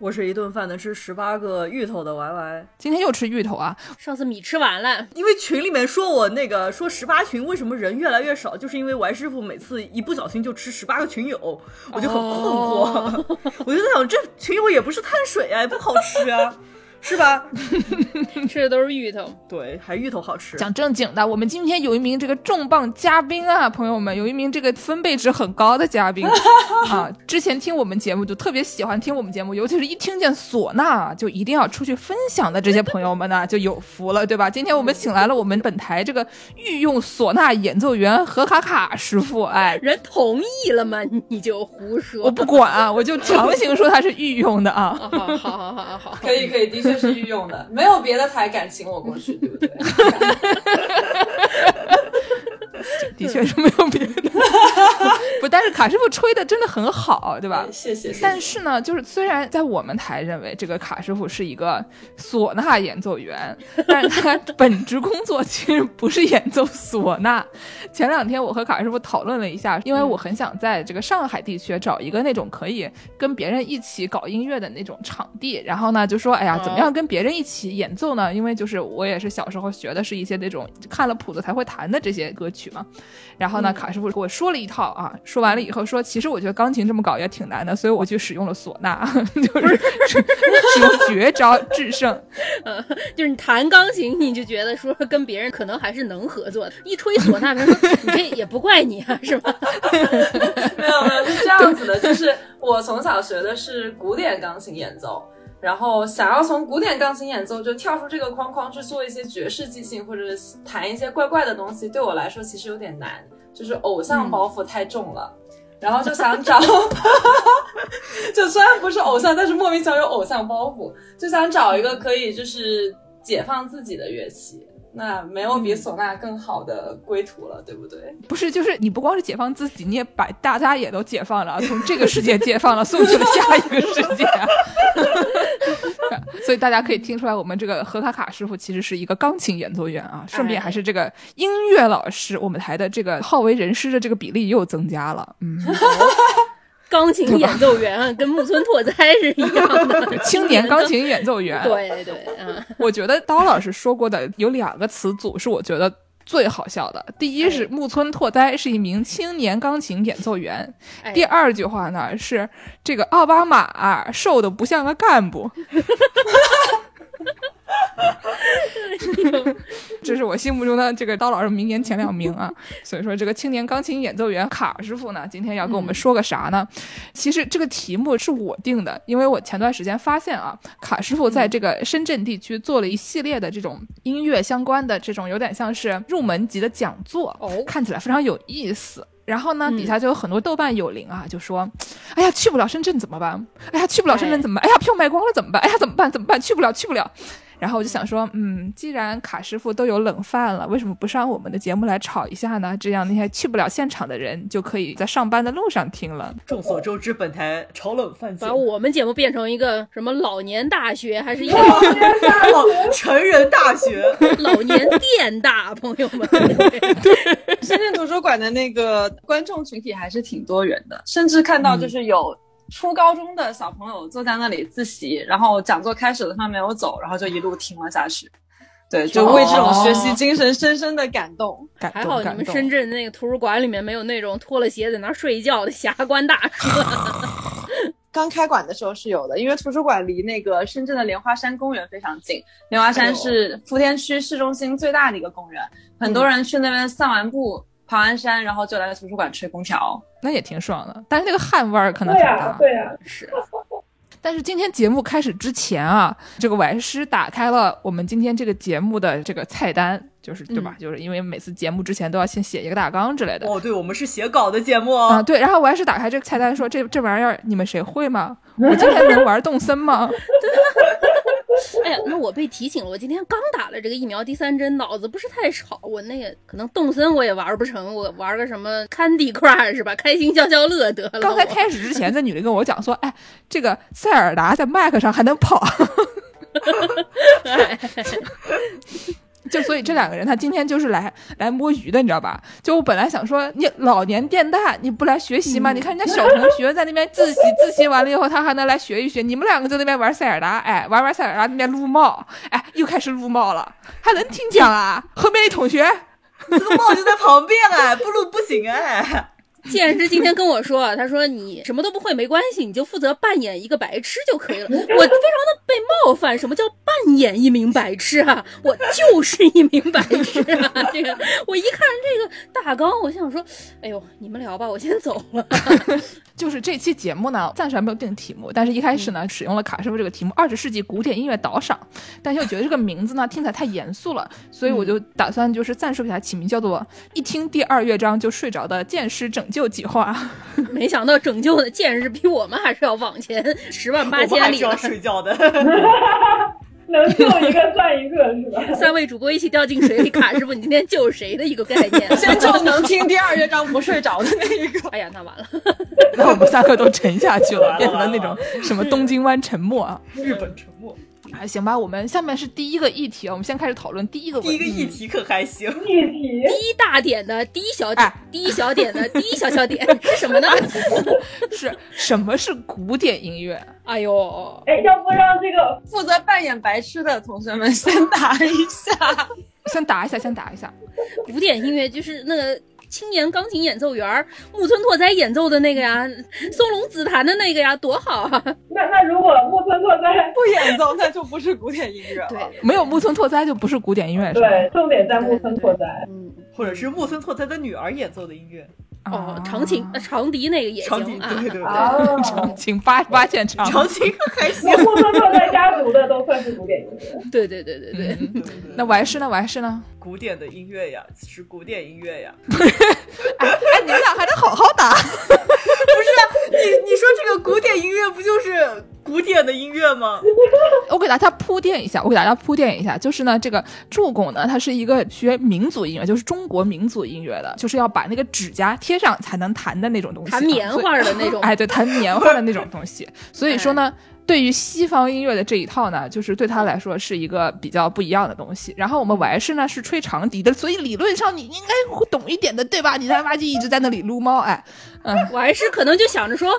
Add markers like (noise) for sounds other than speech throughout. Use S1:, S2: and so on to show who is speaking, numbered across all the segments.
S1: 我是一顿饭能吃十八个芋头的 Y Y，
S2: 今天又吃芋头啊！
S3: 上次米吃完了，
S1: 因为群里面说我那个说十八群为什么人越来越少，就是因为 Y 师傅每次一不小心就吃十八个群友，我就很困惑，我就在想这群友也不是碳水啊，也不好吃啊。是吧？(laughs)
S3: 吃的都是芋头，
S1: 对，还芋头好吃。
S2: 讲正经的，我们今天有一名这个重磅嘉宾啊，朋友们，有一名这个分贝值很高的嘉宾 (laughs) 啊。之前听我们节目就特别喜欢听我们节目，尤其是一听见唢呐就一定要出去分享的这些朋友们呢，就有福了，对吧？今天我们请来了我们本台这个御用唢呐演奏员何卡卡师傅，哎，
S3: 人同意了吗？你就胡说，
S2: 我不管啊，我就强行说他是御用的
S3: 啊。(laughs) 好好好好好，
S4: 可以可以。确就是御用的，没有别的台敢请我过去，对不对？(laughs)
S2: 的确是没有别的，(laughs) 不，但是卡师傅吹的真的很好，对吧？
S4: 谢谢。
S2: 但是呢，就是虽然在我们台认为这个卡师傅是一个唢呐演奏员，但是他 (laughs) 本职工作其实不是演奏唢呐。前两天我和卡师傅讨论了一下，因为我很想在这个上海地区找一个那种可以跟别人一起搞音乐的那种场地，然后呢，就说，哎呀，怎么样跟别人一起演奏呢？因为就是我也是小时候学的是一些那种看了谱子才会弹的这些歌曲嘛。然后呢，卡师傅给我说了一套啊，说完了以后说，其实我觉得钢琴这么搞也挺难的，所以我就使用了唢呐，(laughs) 就是使用 (laughs) 绝招制胜。
S3: 呃，(laughs) 就是你弹钢琴，你就觉得说跟别人可能还是能合作的，一吹唢呐，他说你这也不怪你啊，是吧？
S4: 没有没有，是这样子的，就是我从小学的是古典钢琴演奏。然后想要从古典钢琴演奏就跳出这个框框去做一些爵士即兴或者弹一些怪怪的东西，对我来说其实有点难，就是偶像包袱太重了。然后就想找，(laughs) 就虽然不是偶像，但是莫名其妙有偶像包袱，就想找一个可以就是解放自己的乐器。那没有比唢呐更好的归途了，对不对？
S2: 不是，就是你不光是解放自己，你也把大家也都解放了，从这个世界解放了，送去了下一个世界。(laughs) 所以大家可以听出来，我们这个何卡卡师傅其实是一个钢琴演奏员啊，顺便还是这个音乐老师。我们台的这个好为人师的这个比例又增加了，嗯。(laughs)
S3: 钢琴演奏员跟木村拓哉是一样的，(laughs)
S2: 青年钢琴演奏员。
S3: 对 (laughs) 对，嗯，
S2: 我觉得刀老师说过的有两个词组是我觉得最好笑的。第一是木村拓哉是一名青年钢琴演奏员，第二句话呢是这个奥巴马瘦的不像个干部。(laughs) (laughs) 这是我心目中的这个刀老师明年前两名啊，所以说这个青年钢琴演奏员卡师傅呢，今天要跟我们说个啥呢？其实这个题目是我定的，因为我前段时间发现啊，卡师傅在这个深圳地区做了一系列的这种音乐相关的这种有点像是入门级的讲座，哦看起来非常有意思。然后呢，底下就有很多豆瓣友邻啊，就说：“哎呀，去不了深圳怎么办？哎呀，去不了深圳怎么办？哎呀，票卖光了怎么办？哎呀，怎么办？怎么办？去不了，去不了。”然后我就想说，嗯，既然卡师傅都有冷饭了，为什么不上我们的节目来炒一下呢？这样那些去不了现场的人就可以在上班的路上听了。(laughs)
S1: 众所周知，本台炒冷饭
S3: 把我们节目变成一个什么老年大学，还是一个
S1: 成人大学？(laughs)
S3: 老年电大，朋友们。(laughs)
S4: 对，深圳图书馆的那个观众群体还是挺多元的，甚至看到就是有。初高中的小朋友坐在那里自习，然后讲座开始了，他没有走，然后就一路听了下去。对，就为这种学习精神深深的感动。
S3: 还好你们深圳那个图书馆里面没有那种脱了鞋在那睡觉的侠官大 (laughs) 叔。(laughs)
S4: 刚开馆的时候是有的，因为图书馆离那个深圳的莲花山公园非常近。莲花山是福田区市中心最大的一个公园，很多人去那边散完步。爬完山，然后就来图书馆吹空调，
S2: 那也挺爽的。但是那个汗味儿可能很
S4: 大。对呀，
S3: 是。
S2: 但是今天节目开始之前啊，这个完师打开了我们今天这个节目的这个菜单，就是对吧？就是因为每次节目之前都要先写一个大纲之类的。
S1: 哦，对，我们是写稿的节目
S2: 啊。对，然后完师打开这个菜单说：“这这玩意儿你们谁会吗？(laughs) 我今天能玩动森吗？” (laughs) (laughs) (laughs)
S3: 哎呀，那我被提醒了，我今天刚打了这个疫苗第三针，脑子不是太好，我那个可能动森我也玩不成，我玩个什么 Candy Crush 是吧？开心消消乐得了。
S2: 刚才开始之前，这女的跟我讲说，哎，这个塞尔达在 Mac 上还能跑，(laughs) (laughs)
S3: 哎
S2: 就所以这两个人他今天就是来来摸鱼的，你知道吧？就我本来想说，你老年电大你不来学习吗？你看人家小同学在那边自习，自习完了以后他还能来学一学，你们两个在那边玩塞尔达，哎，玩玩塞尔达那边撸帽，哎，又开始撸帽了，还能听讲啊？后面一同学。
S1: 这个帽就在旁边哎，不撸不行哎。
S3: 剑师今天跟我说，他说你什么都不会没关系，你就负责扮演一个白痴就可以了。我非常的被冒犯，什么叫扮演一名白痴啊？我就是一名白痴啊！(laughs) 这个我一看这个大纲，我想说，哎呦，你们聊吧，我先走了。
S2: 就是这期节目呢，暂时还没有定题目，但是一开始呢，使用了卡师傅这个题目“二十世纪古典音乐导赏”，但又觉得这个名字呢听起来太严肃了，所以我就打算就是暂时给它起名叫做“一听第二乐章就睡着的剑师拯救计划 (laughs)
S3: 没想到拯救的剑士比我们还是要往前十万八
S1: 我们还是要。睡觉的。(laughs) (laughs)
S5: 能救一个算一个是吧？(laughs)
S3: 三位主播一起掉进水里，卡师傅，你今天救谁的一个概念？
S6: 先救能听第二乐章不睡着的那一个。
S3: 哎呀，那完了。”，
S2: 那我们三个都沉下去了，变成了那种什么东京湾沉没啊。
S1: 日本沉默，
S2: 啊，行吧，我们下面是第一个议题啊，我们先开始讨论第一个问
S1: 第一个。议题可还行。
S5: 议题
S3: 第一大点的第一小点
S2: 哎，
S3: 第一小点的第一小小点是什么呢？(laughs)
S2: 是什么是古典音乐？(laughs)
S3: 哎呦，
S5: 哎，要不让这个
S6: 负责扮演白痴的同学们先答一下。
S2: 先答一下，先答一下。
S3: 古典音乐就是那个青年钢琴演奏员木村拓哉演奏的那个呀，(laughs) 松隆子弹的那个呀，多好啊！
S5: 那那如果木村拓哉 (laughs)
S6: 不演奏那就不是古典音乐了。
S3: 对，
S2: 没有木村拓哉就不是古典音乐，
S5: 对，重点在木村拓哉。
S3: 嗯，
S1: 或者是木村拓哉的女儿演奏的音乐，
S3: 哦，长琴、呃长笛那个也
S1: 长笛，
S3: 行啊。
S1: 对对对，
S5: 哦，
S2: 长琴八八线长，
S1: 长琴还行。
S5: 木村拓哉家族的都算是古典音乐。
S3: 对对对对对，
S2: 嗯那完事呢，完事呢。
S1: 古典的音乐呀，是古典音乐呀。(laughs)
S2: 哎，你们俩还能好给大家铺垫一下，我给大家铺垫一下，就是呢，这个助拱呢，它是一个学民族音乐，就是中国民族音乐的，就是要把那个指甲贴上才能弹的那种东西啊，
S3: 弹棉花的那种。(laughs)
S2: 哎，对，弹棉花的那种东西。(laughs) 所以说呢，对于西方音乐的这一套呢，就是对他来说是一个比较不一样的东西。然后我们完士呢是吹长笛的，所以理论上你应该会懂一点的，对吧？你他妈就一直在那里撸猫，哎，嗯，(laughs)
S3: 我还是可能就想着说，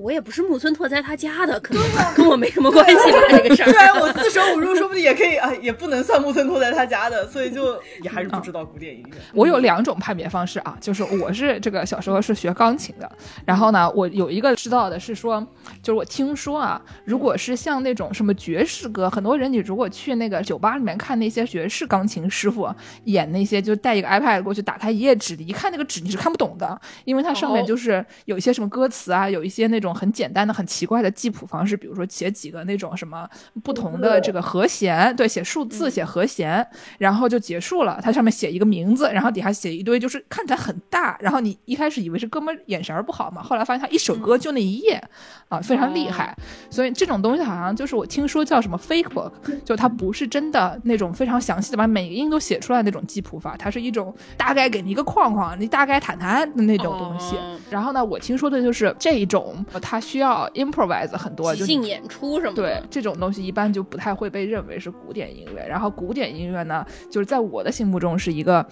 S3: 我也不是木村拓哉他家的，可能 (laughs) 跟我没什么关系吧，(laughs) 这个事
S1: 虽
S3: 儿。
S1: 然我四舍五入说不定也可以啊，也不能算木村拓哉他家的，所以就也还是不知道古典音乐。
S2: 我有两种判别方式啊，就是我是这个小时候是学钢琴的，然后呢，我有一个知道的是说，就是我听说啊，如果是像那种什么爵士歌，很多人你如果去那个酒吧里面看那些爵士钢琴师傅演那些，就带一个 iPad 过去打开一页纸，你一看那个纸你是看不懂的，因为它上面
S3: 哦
S2: 就是有一些什么歌词啊，有一些那种很简单的、很奇怪的记谱方式，比如说写几个那种什么不同的这个和弦，对，写数字、写和弦，然后就结束了。它上面写一个名字，然后底下写一堆，就是看起来很大。然后你一开始以为是哥们儿眼神儿不好嘛，后来发现他一首歌就那一页，啊，非常厉害。所以这种东西好像就是我听说叫什么 fake book，就它不是真的那种非常详细的把每个音都写出来那种记谱法，它是一种大概给你一个框框，你大概谈谈的那种东西。
S3: 哦
S2: 然后呢，我听说的就是这一种，它需要 improvise 很多，就
S3: 即兴演出什么的。
S2: 对这种东西一般就不太会被认为是古典音乐。然后古典音乐呢，就是在我的心目中是一个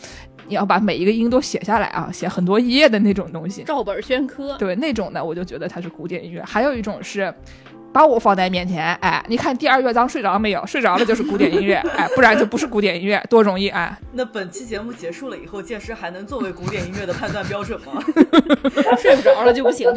S2: 你要把每一个音都写下来啊，写很多页的那种东西。
S3: 照本宣科。
S2: 对那种呢，我就觉得它是古典音乐。还有一种是。把我放在面前，哎，你看第二乐章睡着了没有？睡着了就是古典音乐，(laughs) 哎，不然就不是古典音乐，多容易哎。
S1: 那本期节目结束了以后，剑师还能作为古典音乐的判断标准吗？(laughs) (laughs)
S3: 睡不着了就不行。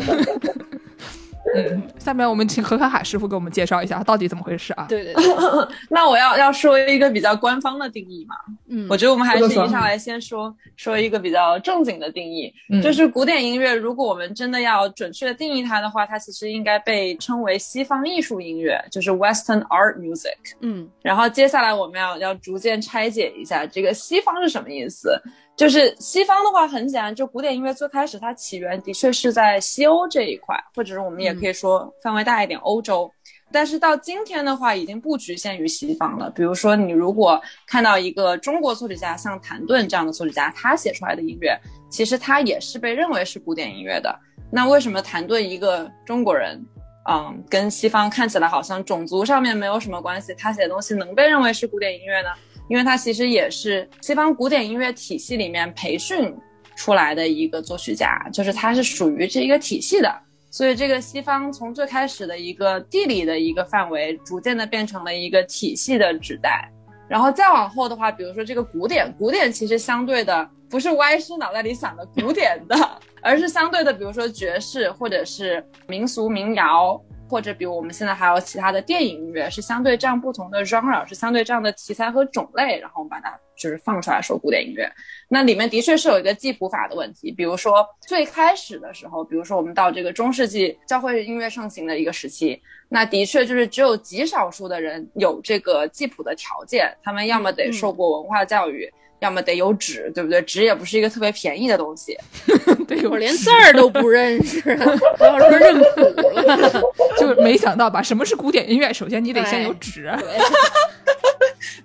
S2: 嗯，下面我们请何卡卡师傅给我们介绍一下到底怎么回事啊？
S3: 对对对，(laughs)
S6: 那我要要说一个比较官方的定义嘛？
S3: 嗯，
S6: 我觉得我们还是上来先说说一个比较正经的定义，
S2: 嗯
S6: 就是古典音乐。如果我们真的要准确的定义它的话，它其实应该被称为西方艺术音乐，就是 Western Art Music。
S3: 嗯
S6: 然后接下来我们要要逐渐拆解一下这个西方是什么意思。就是西方的话很简单，就古典音乐最开始它起源的确是在西欧这一块，或者是我们也可以说范围大一点欧洲。但是到今天的话，已经不局限于西方了。比如说，你如果看到一个中国作曲家，像谭盾这样的作曲家，他写出来的音乐，其实他也是被认为是古典音乐的。那为什么谭盾一个中国人，嗯，跟西方看起来好像种族上面没有什么关系，他写的东西能被认为是古典音乐呢？因为他其实也是西方古典音乐体系里面培训出来的一个作曲家，就是他是属于这一个体系的。所以，这个西方从最开始的一个地理的一个范围，逐渐的变成了一个体系的指代。然后再往后的话，比如说这个古典，古典其实相对的不是歪师脑袋里想的古典的，(laughs) 而是相对的，比如说爵士或者是民俗民谣。或者，比如我们现在还有其他的电影音乐，是相对这样不同的 genre，是相对这样的题材和种类，然后我们把它就是放出来说古典音乐。那里面的确是有一个记谱法的问题，比如说最开始的时候，比如说我们到这个中世纪教会音乐盛行的一个时期，那的确就是只有极少数的人有这个记谱的条件，他们要么得受过文化教育。要么得有纸，对不对？纸也不是一个特别便宜的东西。(laughs)
S2: 对，
S3: 我连字儿都不认识，(laughs) 不要说认谱了。(laughs)
S2: 就没想到吧？什么是古典音乐？首先你得先有纸，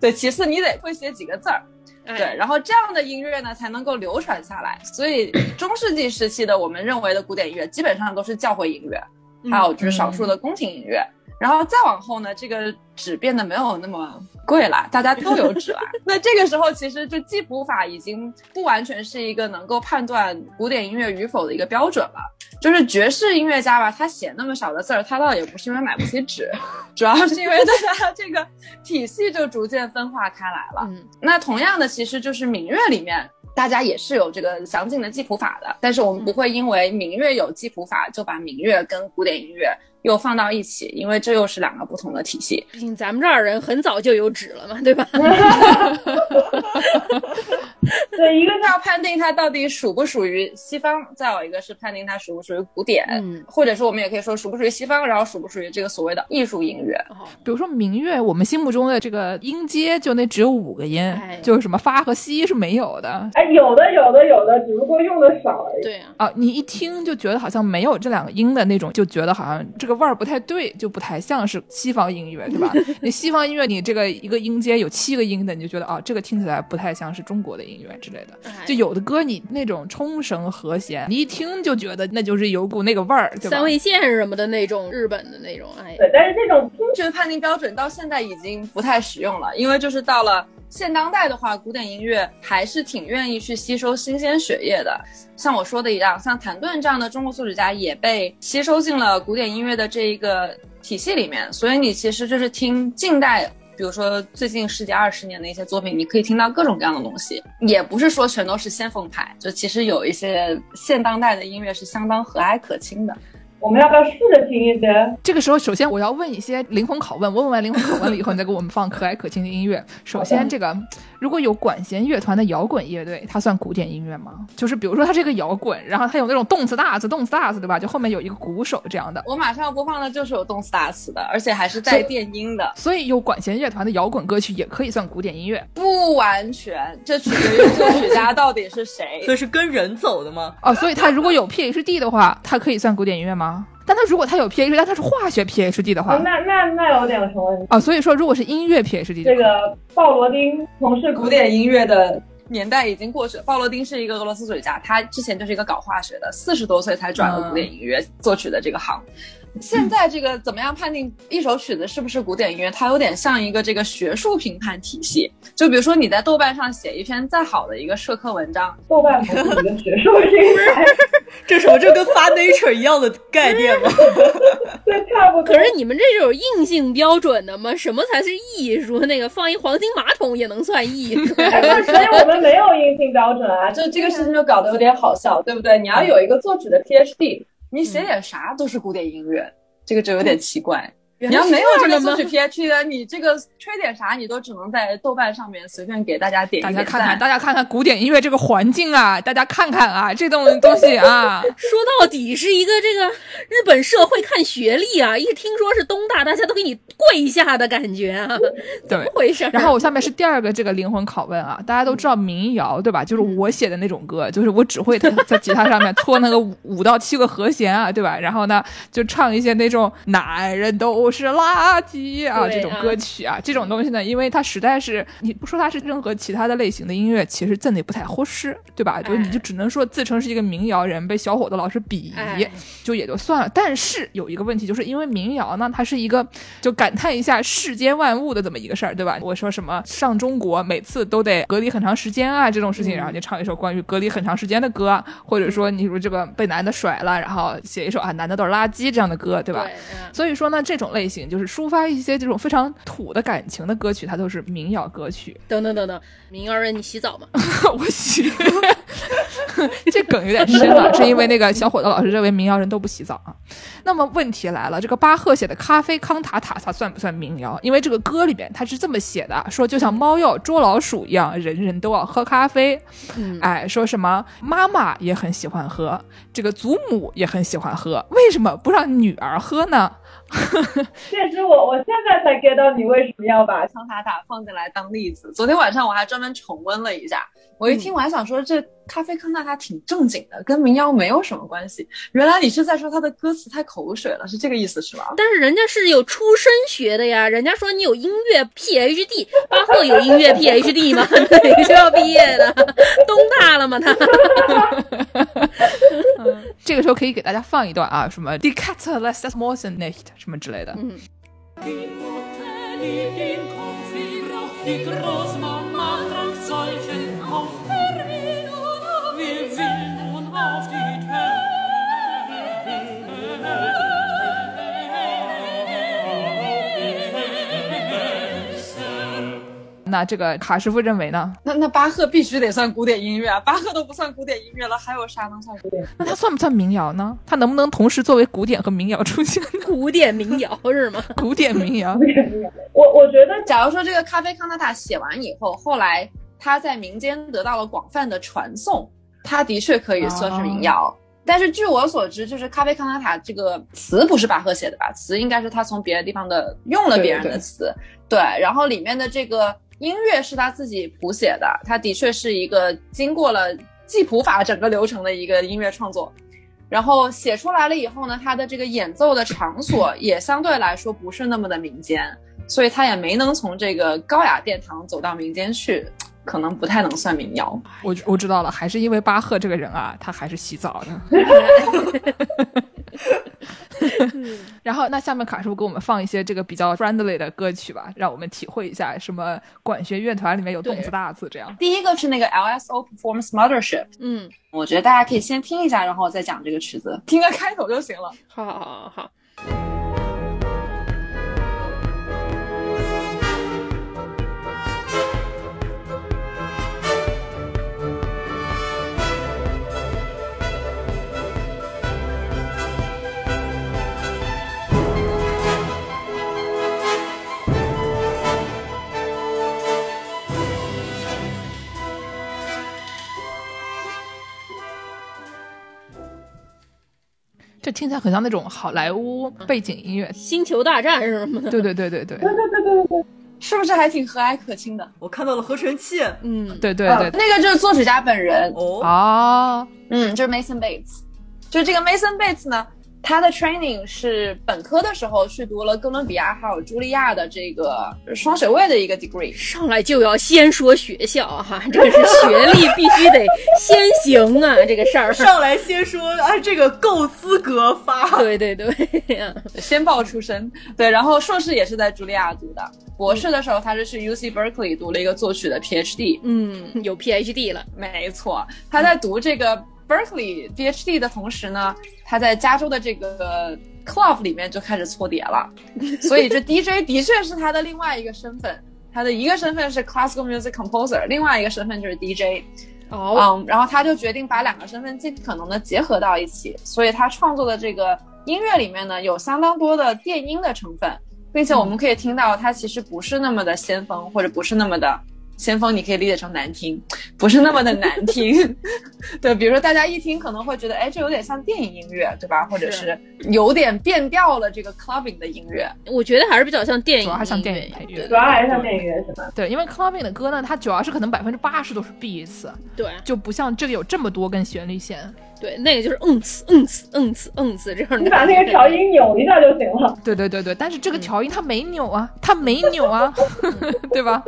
S6: 对，其次你得会写几个字儿，对，然后这样的音乐呢才能够流传下来。所以中世纪时期的我们认为的古典音乐，基本上都是教会音乐，还有就是少数的宫廷音乐。然后再往后呢，这个纸变得没有那么贵了，大家都有纸了。(laughs) 那这个时候，其实就记谱法已经不完全是一个能够判断古典音乐与否的一个标准了。就是爵士音乐家吧，他写那么少的字儿，他倒也不是因为买不起纸，(laughs) 主要是因为大家这个体系就逐渐分化开来了。嗯，那同样的，其实就是民乐里面。大家也是有这个详尽的记谱法的，但是我们不会因为民乐有记谱法就把民乐跟古典音乐又放到一起，因为这又是两个不同的体系。
S3: 毕竟咱们这儿人很早就有纸了嘛，对吧？(laughs)
S6: 对，一个是要判定它到底属不属于西方，再有一个是判定它属不属于古典，或者说我们也可以说属不属于西方，然后属不属于这个所谓的艺术音乐。
S2: 比如说民乐，我们心目中的这个音阶就那只有五个音，就是什么发和西是没有的。
S5: 哎，有的，有的，有的，只不过用的少而已。
S3: 对啊，
S2: 啊，你一听就觉得好像没有这两个音的那种，就觉得好像这个味儿不太对，就不太像是西方音乐，对吧？(laughs) 你西方音乐，你这个一个音阶有七个音的，你就觉得啊，这个听起来不太像是中国的音乐之类的。就有的歌，你那种冲绳和弦，你一听就觉得那就是有股那个味儿，
S3: 三味线什么的那种，日本的那种。哎，
S5: 对，但是这种
S6: 听觉判定标准到现在已经不太实用了，因为就是到了。现当代的话，古典音乐还是挺愿意去吸收新鲜血液的。像我说的一样，像谭盾这样的中国作曲家也被吸收进了古典音乐的这一个体系里面。所以你其实就是听近代，比如说最近十几二十年的一些作品，你可以听到各种各样的东西。也不是说全都是先锋派，就其实有一些现当代的音乐是相当和蔼可亲的。
S5: 我们要不要试着听一些？
S2: 这个时候，首先我要问一些灵魂拷问。我问完灵魂拷问了以后，你再给我们放可爱可亲的音乐。首先，这个如果有管弦乐团的摇滚乐队，它算古典音乐吗？就是比如说它这个摇滚，然后它有那种动次打次、动次打次，对吧？就后面有一个鼓手这样的。
S6: 我马上要播放的就是有动次打次的，而且还是带电音的。
S2: 所以有管弦乐团的摇滚歌曲也可以算古典音乐？
S6: 不完全，这取决于作曲家到底是谁。(laughs)
S1: 所以是跟人走的吗？
S2: 哦，所以他如果有 PhD 的话，他可以算古典音乐吗？但他如果他有 PhD，但他是化学 PhD 的话，
S5: 那那那有点什么问题
S2: 啊？所以说，如果是音乐 PhD，
S5: 这个鲍罗丁从事
S6: 古典音乐的年代已经过去了。鲍罗丁是一个俄罗斯作曲家，他之前就是一个搞化学的，四十多岁才转了古典音乐作曲的这个行。现在这个怎么样判定一首曲子是不是古典音乐？它有点像一个这个学术评判体系。就比如说你在豆瓣上写一篇再好的一个社科文章，
S5: 豆瓣不是一个学术评判，
S1: 这什么？这跟发 Nature 一样的概念吗？
S5: 对，差不多。
S3: 可是你们这是有硬性标准的吗？什么才是艺术？那个放一黄金马桶也能算艺术？(laughs) 所
S5: 以我们没有硬性标准啊。
S6: 就这个事情就搞得有点好笑，对不对？你要有一个作曲的 PhD。你写点啥都是古典音乐，这个就有点奇怪。你要没有这个作曲 PhD 的，你这个吹点啥，你都只能在豆瓣上面随便给大家点一
S2: 点看看，大家看看古典音乐这个环境啊，大家看看啊，这种东西啊，(laughs)
S3: 说到底是一个这个日本社会看学历啊，一听说是东大，大家都给你跪下的感觉啊，怎么回事？
S2: 然后我下面是第二个这个灵魂拷问啊，大家都知道民谣对吧？就是我写的那种歌，就是我只会在吉他上面搓那个五五到七个和弦啊，对吧？然后呢，就唱一些那种男人都。就是垃圾啊，
S3: 对
S2: 这种
S3: 啊
S2: 歌曲啊，这种东西呢，因为它实在是你不说它是任何其他的类型的音乐，其实真的也不太合适，对吧？就你就只能说自称是一个民谣人，被小伙子老师鄙夷，
S3: 哎
S2: 就也就算了。但是有一个问题，就是因为民谣呢，它是一个就感叹一下世间万物的这么一个事儿，对吧？我说什么上中国每次都得隔离很长时间啊，这种事情，然后就唱一首关于隔离很长时间的歌，或者说你说这个被男的甩了，然后写一首啊男的都是垃圾这样的歌，对吧？所以说呢，这种类型就是抒发一些这种非常土的感情的歌曲，它都是民谣歌曲。(laughs)
S3: 等等等等，民谣人，你洗澡吗？(laughs)
S2: 我洗，(laughs) 这梗有点深了，是因为那个小伙子老师认为民谣人都不洗澡啊。那么问题来了，这个巴赫写的《咖啡康塔塔》它算不算民谣？因为这个歌里边他是这么写的，说就像猫要捉老鼠一样，人人都要喝咖啡。
S3: 嗯，
S2: 哎，说什么妈妈也很喜欢喝，这个祖母也很喜欢喝，为什么不让女儿喝呢？(laughs)
S5: 确实我我现在才 get 到你为什么要把
S6: 桑塔塔放进来当例子。昨天晚上我还专门重温了一下，我一听我还想说，这咖啡康纳他挺正经的，跟民谣没有什么关系。原来你是在说他的歌词太口水了，是这个意思是吧？
S3: 但是人家是有出身学的呀，人家说你有音乐 PhD，巴赫有音乐 PhD 吗？哪个学校毕业的？东大了吗？他？(laughs)
S2: 这个时候可以给大家放一段啊，什么 Die Katze lässt das Mäuschen nicht 什么之类的。
S3: 嗯
S7: ，Die Mutter liebt den Kopf wie Rauch, die Großmama trank solchen
S2: 那这个卡师傅认为呢？
S6: 那那巴赫必须得算古典音乐啊，巴赫都不算古典音乐了，还有啥能算古典？
S2: 那他算不算民谣呢？他能不能同时作为古典和民谣出现？
S3: 古典民谣是吗？(laughs)
S2: 古典民谣，
S5: 我我觉得
S6: 假如说这个咖啡康塔塔写完以后，后来他在民间得到了广泛的传颂，他的确可以算是民谣。但是据我所知，就是咖啡康塔塔这个词不是巴赫写的吧？词应该是他从别的地方的用了别人的词，对然后里面的这个音乐是他自己谱写的，他的确是一个经过了记谱法整个流程的一个音乐创作。然后写出来了以后呢，他的这个演奏的场所 (laughs) 也相对来说不是那么的民间，所以他也没能从这个高雅殿堂走到民间去，可能不太能算民谣。
S2: 我我知道了，还是因为巴赫这个人啊，他还是洗澡的。(laughs) 然后，那下面卡师傅给我们放一些这个比较 friendly 的歌曲吧，让我们体会一下什么管弦乐团里面有动词大字这样。
S6: 第一个是那个 LSO Performance Mothership，
S3: 嗯，
S6: 我觉得大家可以先听一下，然后再讲这个曲子，听个开头就行了。
S3: 好好好好。
S2: 这听起来很像那种好莱坞背景音乐。
S3: 星球大战是什么的？
S2: 对对对对对对
S6: 是不是还挺和蔼可亲的？
S1: 我看到了合成器
S3: 嗯，
S2: 对对对。
S6: 那个就是作曲家本人，
S1: 哦，
S2: 啊，
S6: 嗯，就是 Mason Bates，就是这个 Mason Bates 呢，他的 training 是本科的时候去读了哥伦比亚还有茱莉亚的这个双学位的一个 degree。
S3: 上来就要先说学校哈，(laughs) 这个是学历必须得先行啊，这个事儿。
S1: 上来先说啊，这个够资格发。
S3: 对对对，
S6: 先报出身，对，然后硕士也是在茱莉亚读的，博士的时候他是去 UC Berkeley 读了一个作曲的 PhD，
S3: 嗯，有 PhD 了，
S6: 没错，他在读这个 Berkeley PhD 的同时呢，他在加州的这个 club 里面就开始搓碟了，(laughs) 所以这 DJ 的确是他的另外一个身份，他的一个身份是 classical music composer，另外一个身份就是 DJ。
S3: 哦，
S6: 嗯，然后他就决定把两个身份尽可能的结合到一起，所以他创作的这个音乐里面呢，有相当多的电音的成分，并且我们可以听到他其实不是那么的先锋，或者不是那么的先锋，你可以理解成难听，不是那么的难听。(laughs) 对，比如说大家一听可能会觉得，哎，这有点像电影音乐，对吧？或者是有点变调了这个 clubbing 的音乐。
S3: 我觉得还是比较像电影，
S2: 主要还像电影配乐
S5: 主。要还是像电影乐是吧？
S2: 对，因为 clubbing 的歌呢，它主要是可能百分之八十都是 beats，
S3: 对
S2: 就不像这个有这么多根旋律线。
S3: 对，那个就是嗯呲嗯呲嗯呲嗯呲这样的。
S5: 你把那个调音扭一下就行了。(laughs)
S2: 对对对对，但是这个调音它没扭啊，它没扭啊，(laughs) 对吧？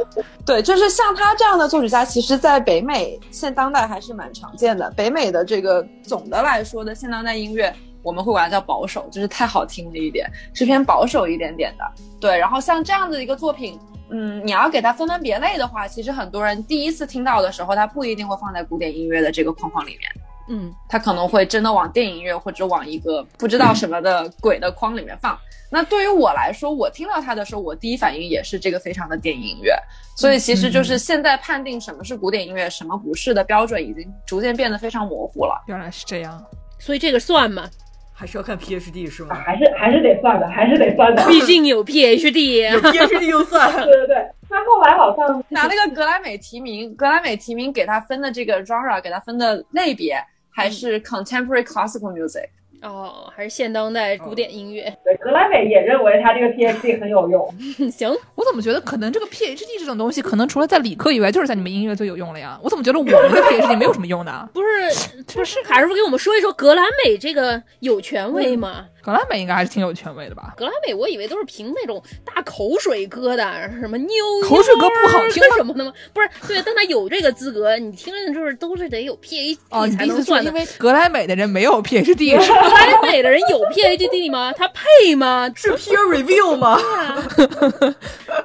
S6: 对，就是像他这样的作曲家，其实在北美现当代还是蛮常见的。北美的这个总的来说的现当代音乐，我们会管它叫保守，就是太好听了一点，是偏保守一点点的。对，然后像这样的一个作品，嗯，你要给它分门别类的话，其实很多人第一次听到的时候，他不一定会放在古典音乐的这个框框里面。
S3: 嗯，
S6: 他可能会真的往电影音乐或者往一个不知道什么的鬼的框里面放。那对于我来说，我听到他的时候，我第一反应也是这个非常的电影音乐。所以其实就是现在判定什么是古典音乐，什么不是的标准已经逐渐变得非常模糊了。
S2: 原来是这样。
S3: 所以这个算吗？
S1: 还是要看 PhD 是吗？
S5: 还是还是得算的，还是得算的。(laughs)
S3: 毕竟有 PhD。
S1: 有 PhD 就算。
S5: 对 (laughs) 对对，他后来好像
S6: 拿那个格莱美提名，格莱美提名给他分的这个 genre，给他分的类别还是 contemporary classical music。
S3: 哦，还是现当代古典音乐。
S5: 对格莱美也认为他这个 PhD 很有用。(laughs)
S3: 行，
S2: 我怎么觉得可能这个 PhD 这种东西，可能除了在理科以外，就是在你们音乐最有用了呀？我怎么觉得我们的 PhD 没有什么用呢？
S3: 不是，(laughs) 不是，还是给我们说一说格莱美这个有权威吗？
S2: 格莱美应该还是挺有权威的吧？
S3: 格莱美我以为都是凭那种大口水歌的，什么妞
S2: 口水歌不好听
S3: 什么的吗？不是，对，但他有这个资格，你听着就是都是得有 PhD 才能算的
S2: 因。为格莱美的人没有 PhD 是？
S3: 格莱美的人有 PhD 吗？(laughs) 他配吗？
S1: 是 peer review 吗？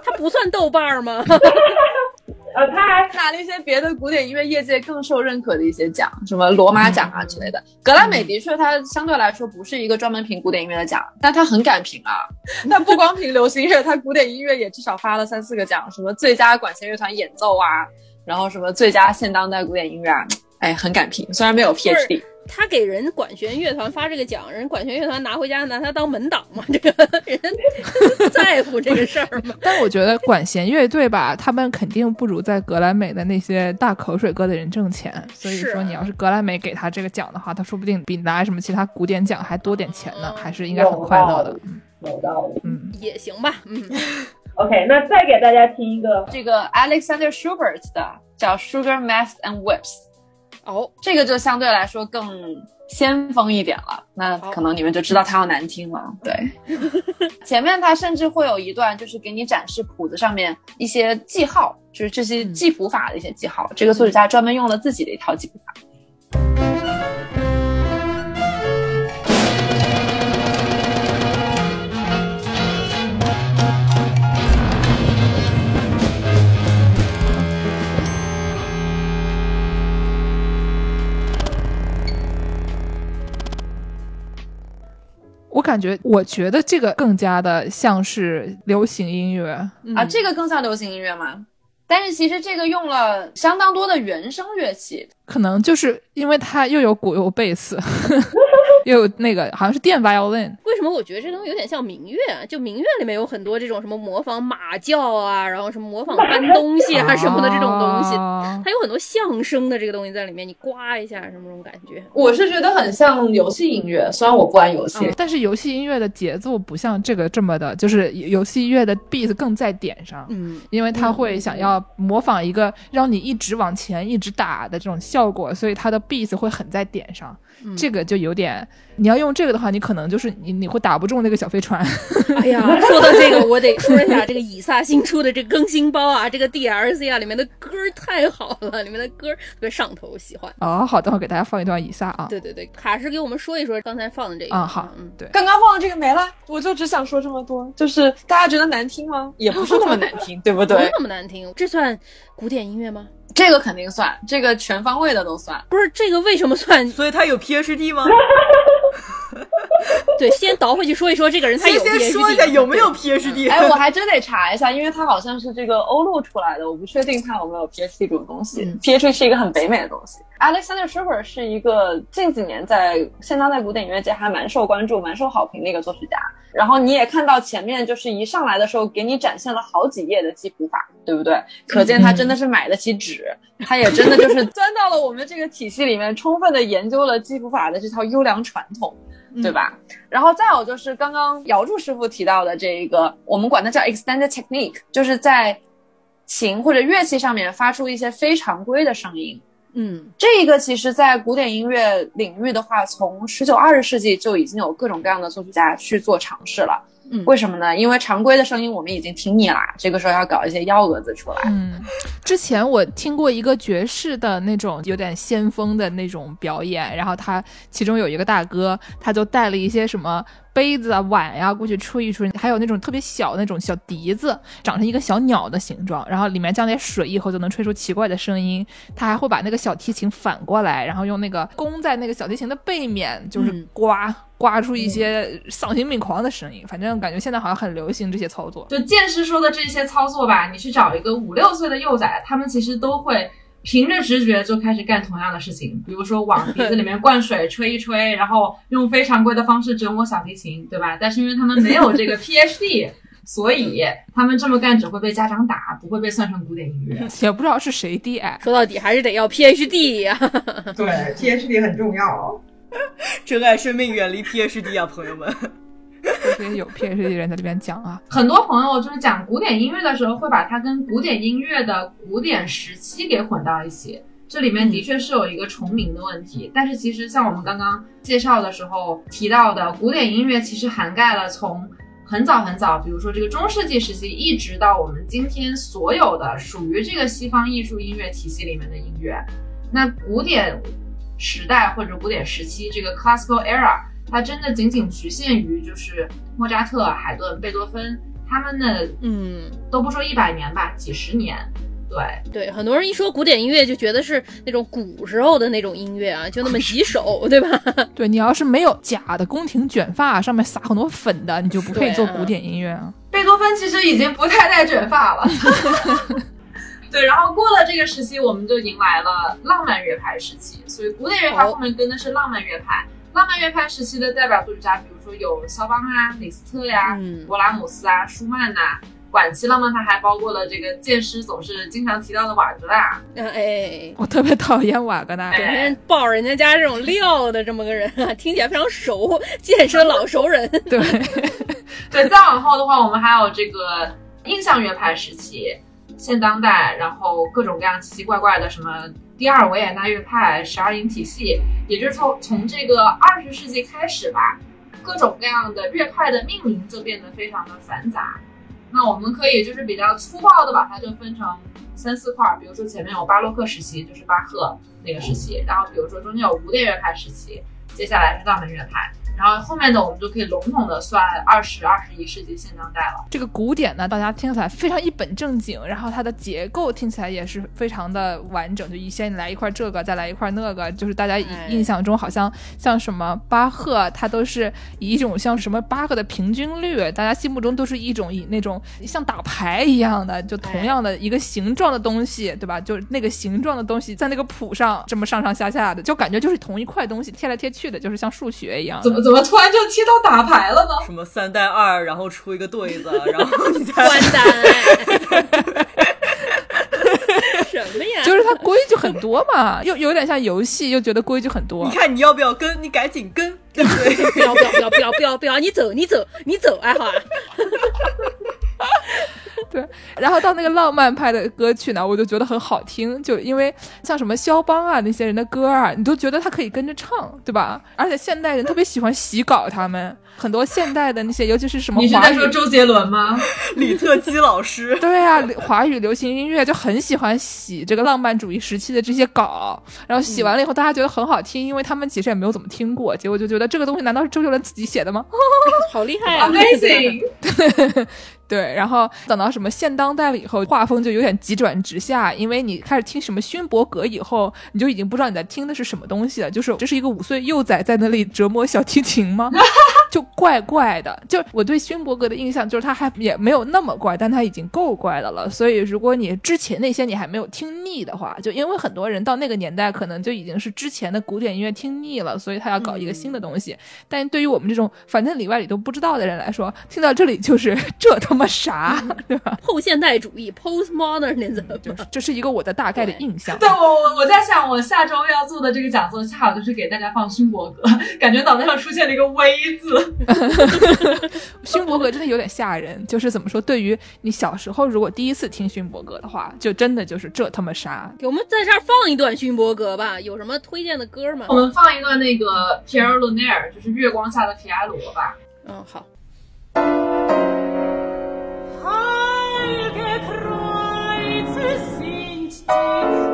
S3: 他不算豆瓣儿吗？(laughs)
S5: 呃，他还
S6: 拿了一些别的古典音乐业界更受认可的一些奖，什么罗马奖啊之类的。格莱美的确，它相对来说不是一个专门评古典音乐的奖，但它很敢评啊。(laughs) 它不光评流行乐，它古典音乐也至少发了三四个奖，什么最佳管弦乐团演奏啊，然后什么最佳现当代古典音乐啊，哎，很敢评，虽然没有 PhD。
S3: 他给人管弦乐团发这个奖，人管弦乐团拿回家拿他当门档吗？(laughs) 这个人在乎这个事儿吗？(laughs)
S2: 但我觉得管弦乐队吧，他们肯定不如在格莱美的那些大口水歌的人挣钱。所以说，你要是格莱美给他这个奖的话，他说不定比拿什么其他古典奖还多点钱呢，还是应该很快乐的。嗯
S5: 有道理。
S2: 嗯，
S3: 也行吧，嗯，(laughs)
S5: OK，那再给大家听一个，
S6: 这个 Alexander Schubert 的叫 Sugar Math and Whips，
S3: 哦，
S6: 这个就相对来说更先锋一点了。那可能你们就知道它要难听了。对，(laughs) 前面它甚至会有一段，就是给你展示谱子上面一些记号，就是这些记谱法的一些记号。这个作曲家专门用了自己的一套记谱法。
S2: 我感觉，我觉得这个更加的像是流行音乐。
S6: 啊，这个更像流行音乐吗？但是其实这个用了相当多的原声乐器，
S2: 可能就是因为它又有鼓又有贝斯，(laughs) 又有那个好像是电 violin，
S3: 为什么我觉得这东西有点像民乐啊？就民乐里面有很多这种什么模仿马叫啊，然后什么模仿搬东西啊什么的这种东西，
S2: 啊
S3: 它有很多相声的这个东西在里面，你呱一下什么这种感觉。
S6: 我是觉得很像游戏音乐，虽然我不玩游戏。
S2: 但是游戏音乐的节奏不像这个这么的，就是游戏音乐的 beat 更在点上，
S3: 嗯，
S2: 因为它会想要模仿一个让你一直往前一直打的这种效果，所以它的 beat 会很在点上。这个就有点，你要用这个的话，你可能就是你你会打不中那个小飞船。(laughs)
S3: 哎呀，(laughs) 说到这个，(laughs) 我得说一下这个以撒新出的这个更新包啊，这个 DLC 啊，里面的歌儿太好了，里面的歌儿特别上头，喜欢。
S2: 哦，好，等会儿给大家放一段以撒啊。
S3: 对对对，卡师给我们说一说刚才放的这个
S2: 啊，好，
S3: 嗯，
S2: 对，
S6: 刚刚放的这个没了，我就只想说这么多，就是大家觉得难听吗？也不是那么难听，对不
S3: 不是
S6: 对？
S3: 那么难听，这算古典音乐吗？
S6: 这个肯定算，这个全方位的都算。
S3: 不是这个为什么算？
S1: 所以他有 PhD 吗？(laughs) (laughs)
S3: 对，先倒回去说一说这个人他有
S1: 先
S3: PhD
S1: 先说一下有没有 PhD？
S6: 哎，我还真得查一下，因为他好像是这个欧陆出来的，我不确定他有没有 PhD 这种东西。PhD 是一个很北美的东西。Alexander Schubert 是一个近几年在现当代古典音乐界还蛮受关注、蛮受好评的一个作曲家。然后你也看到前面就是一上来的时候给你展现了好几页的记谱法，对不对？可见他真的是买得起纸，他也真的就是钻到了我们这个体系里面，充分的研究了记谱法的这套优良传统。对吧？然后再有就是刚刚姚柱师傅提到的这一个，我们管它叫 extended technique，就是在琴或者乐器上面发出一些非常规的声音。
S3: 嗯，
S6: 这一个其实，在古典音乐领域的话，从十九、二十世纪就已经有各种各样的作曲家去做尝试了。
S3: 嗯
S6: 为什么呢？因为常规的声音我们已经听腻了，这个时候要搞一些幺蛾子出来。
S2: 嗯，之前我听过一个爵士的那种有点先锋的那种表演，然后他其中有一个大哥，他就带了一些什么杯子啊、碗呀、过去吹一吹，还有那种特别小那种小笛子，长成一个小鸟的形状，然后里面加点水以后就能吹出奇怪的声音。他还会把那个小提琴反过来，然后用那个弓在那个小提琴的背面，就是
S3: 嗯
S2: 刮、刮出一些丧心病狂的声音。反正感觉现在好像很流行这些操作。
S8: 就剑师说的这些操作吧，你去找一个五六岁的幼崽，他们其实都会凭着直觉就开始干同样的事情，比如说往鼻子里面灌水吹一吹，然后用非常规的方式折磨小提琴，对吧？但是因为他们没有这个 (laughs) PhD，所以他们这么干只会被家长打，不会被算成古典音乐。(laughs)
S2: 也不知道是谁爹，
S3: 说到底还是得要 PhD 呀、
S9: 对，PhD 很重要哦。
S1: 珍爱生命，远离 PhD 啊，朋友们。
S2: 就是有 PhD 人在这边讲啊。(laughs)
S8: 很多朋友就是讲古典音乐的时候，会把它跟古典音乐的古典时期给混到一起。这里面的确是有一个重名的问题，但是其实像我们刚刚介绍的时候提到的，古典音乐其实涵盖了从很早很早，比如说这个中世纪时期，一直到我们今天所有的属于这个西方艺术音乐体系里面的音乐。那古典时代或者古典时期这个 classical era，它真的仅仅局限于就是莫扎特、海顿、贝多芬他们的
S3: 嗯，
S8: 都不说一百年吧，几十年。对，
S3: 对，很多人一说古典音乐就觉得是那种古时候的那种音乐啊，就那么几首，(laughs) 对吧？
S2: 对你要是没有假的宫廷卷发，上面撒很多粉的，你就不配做古典音乐啊。
S8: 贝多芬其实已经不太戴卷发了。(laughs) 对，然后过了这个时期，我们就迎来了浪漫乐派时期。所以古典乐派后面跟的是浪漫乐派。浪漫乐派时期的代表作曲家，比如说有肖邦啊、李斯特呀、
S3: 嗯。
S8: 勃拉姆斯啊、舒曼呐、晚期浪漫派还包括了这个剑师总是经常提到的瓦格纳。
S3: 啊哎，
S2: 我特别讨厌瓦格纳，
S3: 整天抱人家家这种料的这么个人啊，(laughs) 听起来非常熟，剑师老熟人。(laughs)
S2: 对，
S8: 对，再往后的话，我们还有这个印象乐派时期、现当代，然后各种各样奇奇怪怪的什么第二维也纳乐派、十二音体系，也就是说，从这个二十世纪开始吧，各种各样的乐派的命名就变得非常的繁杂。那我们可以就是比较粗暴的把它就分成三四块儿，比如说前面有巴洛克时期，就是巴赫那个时期，然后比如说中间有古典乐派时期，接下来是浪漫乐派，然后后面的我们就可以笼统的算二十二十一世纪现当代了。
S2: 这个古典呢，大家听起来非常一本正经，然后它的结构听起来也是非常的完整，就一先来一块这个，再来一块那个，就是大家印象中好像像什么巴赫，它都是以一种像什么巴赫的平均律，大家心目中都是一种以那种像打牌一样的，就同样的一个形状的东西，对吧？就是那个形状的东西在那个谱上这么上上下下的，就感觉就是同一块东西贴来贴去的，就是像数学一样的
S8: 怎。么怎么突然就踢到打牌了呢？
S1: 什么三带二，然后出一个对子，(laughs) 然后你再
S3: 关单 (laughs) (laughs) 什么呀？
S2: 就是它规矩很多嘛，又有点像游戏，又觉得规矩很多
S1: 你。看你要不要跟，你赶紧跟，对不对？
S3: 不要不要不要不要不要不要！你走你走你走，爱好啊！(laughs)
S2: 对，然后到那个浪漫派的歌曲呢，我就觉得很好听，就因为像什么肖邦啊那些人的歌啊，你都觉得他可以跟着唱，对吧？而且现代人特别喜欢洗稿，他们很多现代的那些，尤其是什么
S8: 你是
S2: 华语。
S8: 在说周杰伦吗？(laughs) (laughs)
S1: 李特基老师，
S2: 对啊，华语流行音乐就很喜欢洗这个浪漫主义时期的这些稿，然后洗完了以后，大家觉得很好听，因为他们其实也没有怎么听过，结果就觉得这个东西难道是周杰伦自己写的吗？(laughs)
S3: 好厉害啊
S8: Amazing！
S2: 对，然后等到什么现当代了以后，画风就有点急转直下，因为你开始听什么勋伯格以后，你就已经不知道你在听的是什么东西了。就是这是一个五岁幼崽在那里折磨小提琴吗？就怪怪的。就我对勋伯格的印象就是他还也没有那么怪，但他已经够怪的了。所以如果你之前那些你还没有听腻的话，就因为很多人到那个年代可能就已经是之前的古典音乐听腻了，所以他要搞一个新的东西。但对于我们这种反正里外里都不知道的人来说，听到这里就是 (laughs) 这他妈啥，对吧？
S3: 后现代主义 （postmodernism） (laughs)
S2: 就是这是一个我的大概的印象。
S4: 对我我我在想，我下周要做的这个讲座，恰好就是给大家放勋伯格，感觉脑袋上出现了一个“微”字。(laughs)
S2: 勋伯格真的有点吓人，就是怎么说？对于你小时候如果第一次听勋伯格的话，就真的就是这他妈啥。
S3: 给我们在这儿放一段勋伯格吧，有什么推荐的歌吗
S4: 我？们放一段那个皮埃尔·鲁内尔，就是月光下的皮埃罗吧。
S3: 嗯，好。
S7: Heilige Kreuze sind die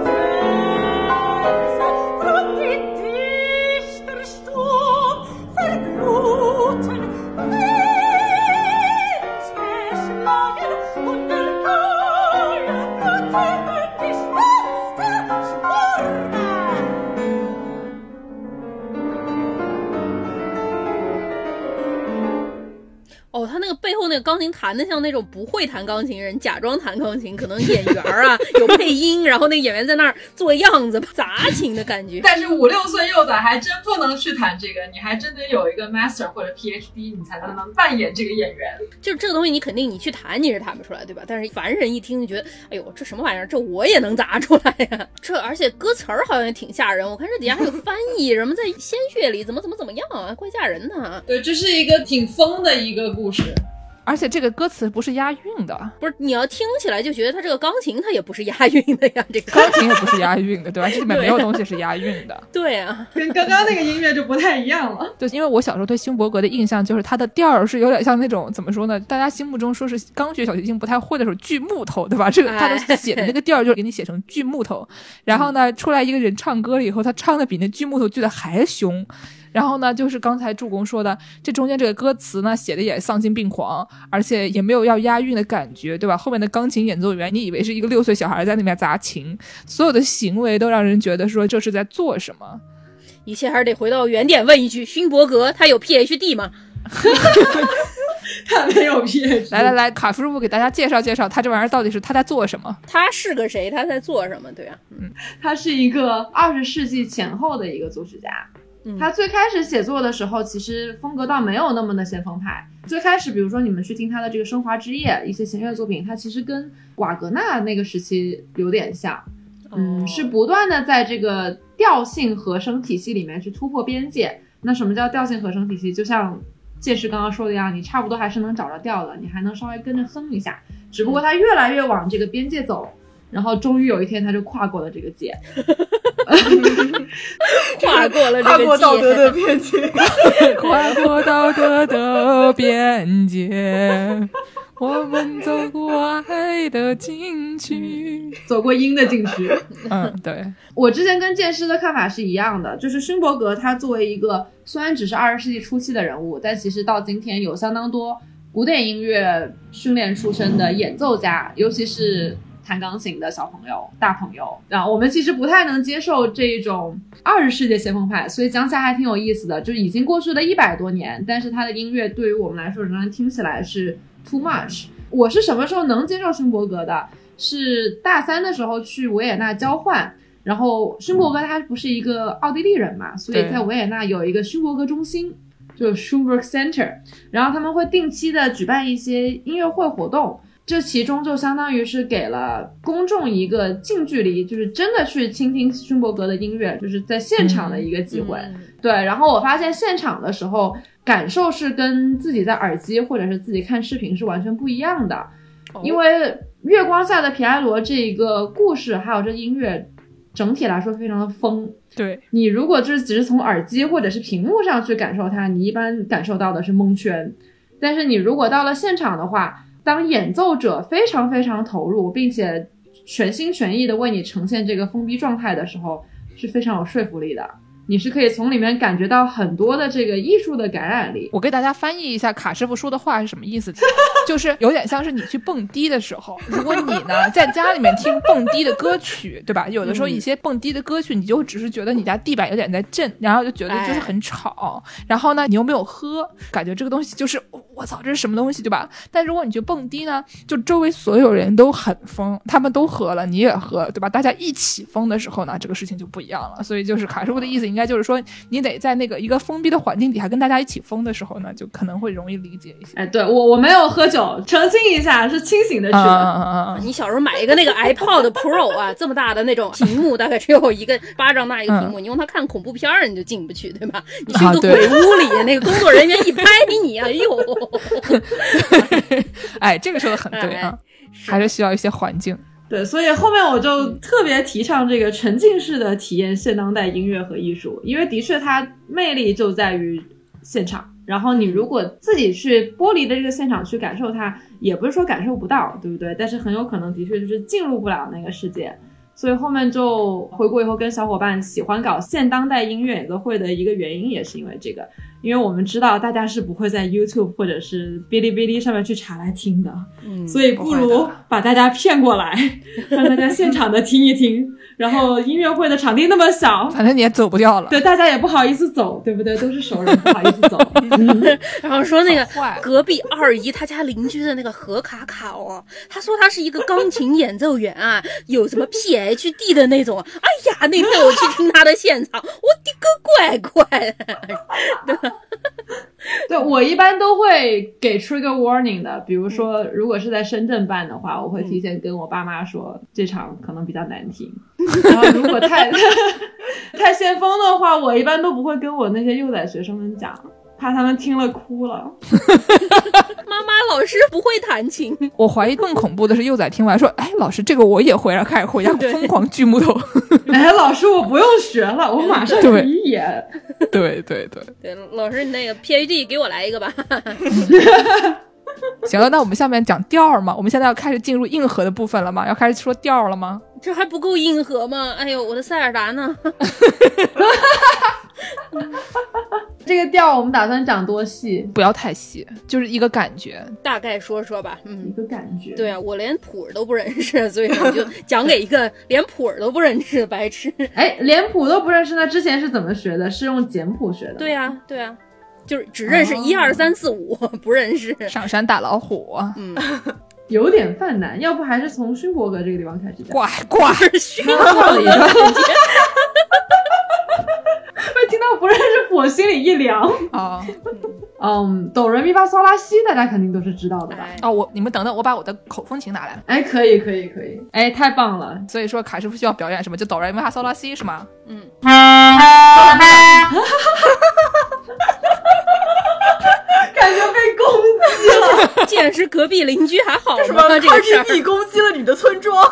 S3: 个背后那个钢琴弹的像那种不会弹钢琴人假装弹钢琴，可能演员儿啊有配音，然后那个演员在那儿做样子砸琴的感觉。
S4: 但是五六岁幼崽还真不能去弹这个，你还真得有一个 master 或者 PhD，你才能能扮演这个演员。
S3: 就是这个东西，你肯定你去弹你是弹不出来，对吧？但是凡人一听就觉得，哎呦，这什么玩意儿？这我也能砸出来呀！这而且歌词儿好像也挺吓人，我看这底下还有翻译，什么在鲜血里怎么怎么怎么样啊，怪吓人的啊。
S4: 对，这是一个挺疯的一个故事。
S2: 而且这个歌词不是押韵的，
S3: 不是，你要听起来就觉得它这个钢琴它也不是押韵的呀，这个
S2: 钢琴也不是押韵的，对吧？(laughs) 这里面没有东西是押韵的。
S3: 对啊，
S4: 跟刚刚那个音乐就不太一样了。
S2: 对，因为我小时候对勋伯格的印象就是他的调儿是有点像那种怎么说呢？大家心目中说是刚学小提琴不太会的时候锯木头，对吧？这个他都写的那个调儿就是给你写成锯木头，然后呢，出来一个人唱歌了以后，他唱的比那锯木头锯的还凶。然后呢，就是刚才助攻说的，这中间这个歌词呢写的也丧心病狂，而且也没有要押韵的感觉，对吧？后面的钢琴演奏员，你以为是一个六岁小孩在那边砸琴，所有的行为都让人觉得说这是在做什么。
S3: 一切还是得回到原点问一句：勋伯格他有 PhD 吗？(laughs)
S4: 他没有 PhD。
S2: 来来来，卡夫师傅给大家介绍介绍，他这玩意儿到底是他在做什么？
S3: 他是个谁？他在做什么？对啊，
S8: 他是一个二十世纪前后的一个作曲家。
S3: 嗯
S8: 他最开始写作的时候，其实风格倒没有那么的先锋派。最开始，比如说你们去听他的这个《升华之夜》一些弦乐作品，它其实跟瓦格纳那个时期有点像，嗯，
S3: 哦
S8: 是不断的在这个调性和声体系里面去突破边界。那什么叫调性和声体系？就像介师刚刚说的一样，你差不多还是能找着调的，你还能稍微跟着哼一下，只不过他越来越往这个边界走。然后终于有一天，他就跨过了这个界，(laughs)
S3: 跨过了这个
S1: 跨过道德的
S3: 界。
S1: 边界。(laughs)
S2: 跨过道德的边界，我们走过爱的禁区。
S8: 走过阴的禁区。
S2: 嗯，对，
S8: 我之前跟剑师的看法是一样的，就是勋伯格他作为一个虽然只是二十世纪初期的人物，但其实到今天有相当多古典音乐训练出身的演奏家，尤其是弹钢琴的小朋友、大朋友，然后我们其实不太能接受这一种二十世纪先锋派，所以讲起来还挺有意思的。就已经过去了一百多年，但是他的音乐对于我们来说仍然听起来是 too much。我是什么时候能接受勋伯格的？是大三的时候去维也纳交换，然后勋伯格他不是一个奥地利人嘛，所以在维也纳有一个勋伯格中心，就是 Schubert Center，然后他们会定期的举办一些音乐会活动。这其中就相当于是给了公众一个近距离，就是真的去倾听勋伯格的音乐，就是在现场的一个机会。
S3: 嗯
S8: 对，然后我发现现场的时候感受是跟自己在耳机或者是自己看视频是完全不一样的，
S3: 哦
S8: 因为月光下的皮埃罗这一个故事还有这音乐整体来说非常的疯。
S2: 对，
S8: 你如果就是只是从耳机或者是屏幕上去感受它，你一般感受到的是蒙圈。但是你如果到了现场的话，当演奏者非常非常投入，并且全心全意的为你呈现这个封闭状态的时候，是非常有说服力的。你是可以从里面感觉到很多的这个艺术的感染力。
S2: 我给大家翻译一下卡师傅说的话是什么意思，就是有点像是你去蹦迪的时候，如果你呢在家里面听蹦迪的歌曲，对吧？有的时候一些蹦迪的歌曲，你就只是觉得你家地板有点在震，然后就觉得就是很吵。然后呢，你又没有喝，感觉这个东西就是我操，这是什么东西，对吧？但如果你去蹦迪呢，就周围所有人都很疯，他们都喝了，你也喝，对吧？大家一起疯的时候呢，这个事情就不一样了。所以就是卡师傅的意思，应该就是说，你得在那个一个封闭的环境底下跟大家一起疯的时候呢，就可能会容易理解一些。
S8: 哎，对我我没有喝酒，澄清一下，是清醒的去
S2: 嗯
S8: 的。
S2: 嗯嗯嗯 (laughs)
S3: 你小时候买一个那个 (laughs) iPod Pro 啊，这么大的那种屏幕，大概只有一个巴掌大一个屏幕，你用它看恐怖片儿，你就进不去，对吧？你去个鬼屋里，那个工作人员一拍你，哎呦，
S2: 嗯，(laughs) 哎，这个说的很对啊，还是需要一些环境。
S8: 对，所以后面我就特别提倡这个沉浸式的体验现当代音乐和艺术，因为的确它魅力就在于现场。然后你如果自己去剥离的这个现场去感受它，也不是说感受不到，对不对？但是很有可能的确就是进入不了那个世界。所以后面就回国以后跟小伙伴喜欢搞现当代音乐演奏会的一个原因，也是因为这个，因为我们知道大家是不会在 YouTube 或者是哔哩哔哩上面去查来听的，
S3: 嗯
S8: 所以不如把大家骗过来，(laughs) 让大家现场的听一听。然后音乐会的场地那么小，
S2: 反正你也走不掉了。
S8: 对大家也不好意思走，对不对？都是熟人，不好意思走。嗯 (laughs) (laughs)
S3: 然后说那个隔壁二姨她家邻居的那个何卡卡哦，她说她是一个钢琴演奏员啊，有什么 PhD 的那种。哎呀，那天我去听她的现场，我的个乖乖！
S8: 对 (laughs) (laughs) 我一般都会给出一个 warning 的，比如说，如果是在深圳办的话，我会提前跟我爸妈说，这场可能比较难听。(laughs) 然后如果太 (laughs) 太先锋的话，我一般都不会跟我那些幼崽学生们讲，怕他们听了哭了。(laughs)
S3: 妈妈，老师不会弹琴，
S2: 我怀疑更恐怖的是幼崽听完说：“哎，老师，这个我也会。”然后开始回家疯狂锯木头。(laughs)
S8: 哎，老师，我不用学了，我马上
S2: 对
S8: 可以演。
S2: 对对对，
S3: 对，老师你那个 PhD 给我来一个吧。(laughs)
S2: 行了，那我们下面讲调儿嘛。我们现在要开始进入硬核的部分了吗？要开始说调儿了吗？
S3: 这还不够硬核吗？哎呦，我的塞尔达呢？(laughs)
S8: 这个调我们打算讲多细？
S2: 不要太细，就是一个感觉。
S3: 大概说说吧。
S8: 嗯一
S3: 嗯，
S8: 个感觉。
S3: 对啊，我连谱儿都不认识，所以我就讲给一个连谱儿都不认识的白痴。(laughs)
S8: 哎，连谱都不认识，那之前是怎么学的？是用简谱学的？
S3: 对呀、对呀、就是只认识一二三四五，(laughs) 不认识。
S2: 上山打老虎，
S3: 嗯，
S8: 有点犯难，要不还是从勋伯格这个地方开始讲。
S2: 呱呱。
S3: 熏过了一个
S8: 被听到不认识谱，我心里一凉。
S2: 啊 (laughs)
S8: 嗯，哆来咪发嗦拉西，大家肯定都是知道的吧？
S3: 哎，
S2: 哦，我你们等等，我把我的口风琴拿来。
S8: 哎，可以，可以，可以。哎，太棒了！
S2: 所以说卡师傅需要表演什么？就哆来咪发嗦拉西是吗？
S3: 嗯，(laughs)
S8: 感觉被攻击了。
S3: 既然是隔壁邻居还好？这个事儿
S1: KGB 攻击了你的村庄？(laughs)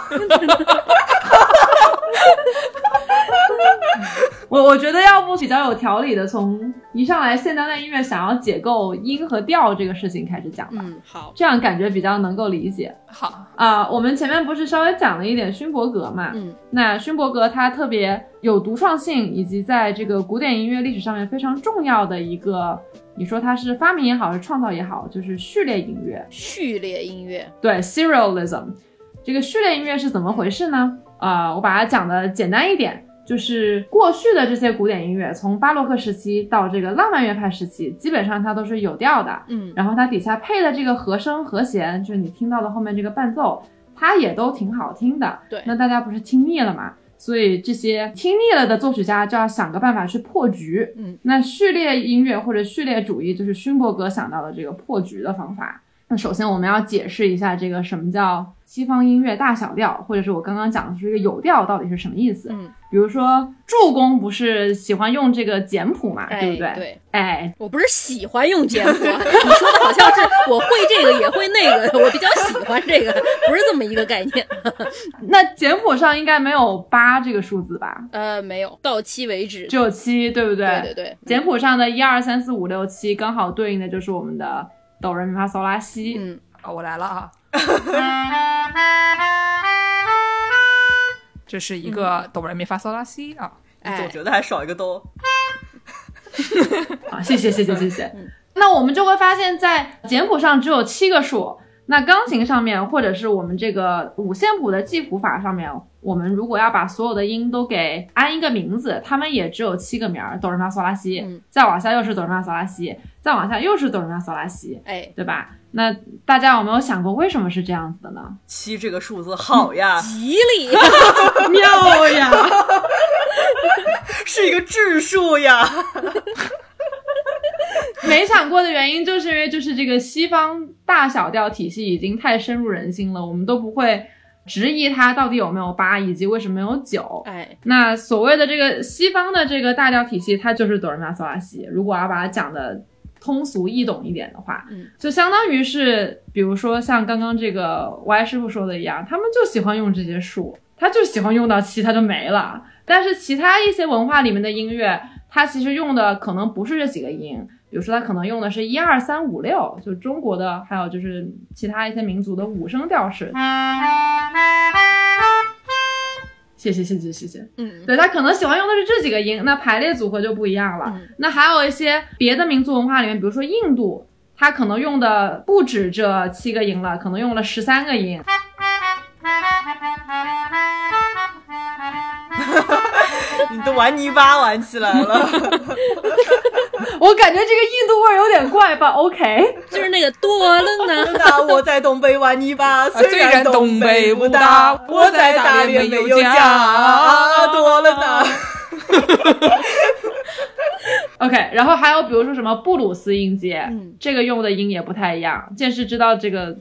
S8: 我我觉得要不比较有条理的，从一上来现当代音乐想要解构音和调这个事情开始讲吧，
S3: 嗯，好，
S8: 这样感觉比较能够理解。
S2: 好，
S8: 啊、我们前面不是稍微讲了一点勋伯格嘛？
S3: 嗯，
S8: 那勋伯格他特别有独创性，以及在这个古典音乐历史上面非常重要的一个，你说它是发明也好，是创造也好，就是序列音乐。
S3: 序列音乐，
S8: 对，serialism，这个序列音乐是怎么回事呢？啊、我把它讲的简单一点，就是过去的这些古典音乐，从巴洛克时期到这个浪漫乐派时期，基本上它都是有调的，
S3: 嗯
S8: 然后它底下配的这个和声和弦，就是你听到的后面这个伴奏，它也都挺好听的。
S3: 对
S8: 那大家不是听腻了嘛？所以这些听腻了的作曲家就要想个办法去破局。
S3: 嗯，
S8: 那序列音乐或者序列主义就是勋伯格想到的这个破局的方法。那首先我们要解释一下这个什么叫西方音乐大小调，或者是我刚刚讲的这个有调到底是什么意思？
S3: 嗯，
S8: 比如说助攻不是喜欢用这个简谱嘛，
S3: 哎
S8: 对不对？
S3: 对，
S8: 哎，
S3: 我不是喜欢用简谱啊，(laughs) 你说的好像是我会这个也会那个，我比较喜欢这个，不是这么一个概念。(laughs)
S8: 那简谱上应该没有八这个数字吧？
S3: 呃，没有，到七为止。
S8: 只有七，对不对？
S3: 对对对，
S8: 简谱上的一二三四五六七刚好对应的就是我们的哆来咪发嗦拉西。
S3: 嗯，
S2: 哦我来了啊。(laughs) 这是一个哆来咪发嗦拉西啊。
S3: 哎
S1: 总，觉得还少一个哆。(laughs)
S8: 啊，谢谢谢谢谢谢
S3: 嗯。
S8: 那我们就会发现，在简谱上只有七个数，那钢琴上面，或者是我们这个五线谱的记谱法上面，我们如果要把所有的音都给安一个名字，它们也只有七个名儿：哆来咪发嗦拉西，
S3: 嗯
S8: 再往下又是哆来咪发嗦拉西，再往下又是哆来咪发嗦拉西，
S3: 哎，
S8: 对吧？那大家有没有想过为什么是这样子的呢？
S1: 七这个数字好呀，
S3: 吉利，(laughs)
S8: 妙呀！
S1: 是一个质数呀。(laughs)
S8: 没想过的原因，就是因为就是这个西方大小调体系已经太深入人心了，我们都不会质疑它到底有没有八，以及为什么有九。
S3: 哎，
S8: 那所谓的这个西方的这个大调体系，它就是哆来咪发嗦拉西。如果要把它讲的通俗易懂一点的话，
S3: 嗯，
S8: 就相当于是，比如说像刚刚这个 Y 师傅说的一样，他们就喜欢用这些数，他就喜欢用到七，他就没了。但是其他一些文化里面的音乐，它其实用的可能不是这几个音，比如说它可能用的是一二三五六，就中国的，还有就是其他一些民族的五声调式。谢谢谢谢谢谢。
S3: 嗯，
S8: 对他可能喜欢用的是这几个音，那排列组合就不一样了。
S3: 嗯
S8: 那还有一些别的民族文化里面，比如说印度，他可能用的不止这七个音了，可能用了十三个音。(laughs) (laughs)
S1: 你都玩泥巴玩起来了，(laughs)
S8: 我感觉这个印度味儿有点怪吧？OK，
S3: 就是那个多了呢，
S1: 那我在东北玩泥巴，
S2: 虽然
S1: 然
S2: 东北不
S1: 大
S2: 大，
S1: 我在大连没有家，多了呢。(laughs)
S8: OK，然后还有比如说什么布鲁斯音阶，
S3: 嗯
S8: 这个用的音也不太一样。剑师知道这个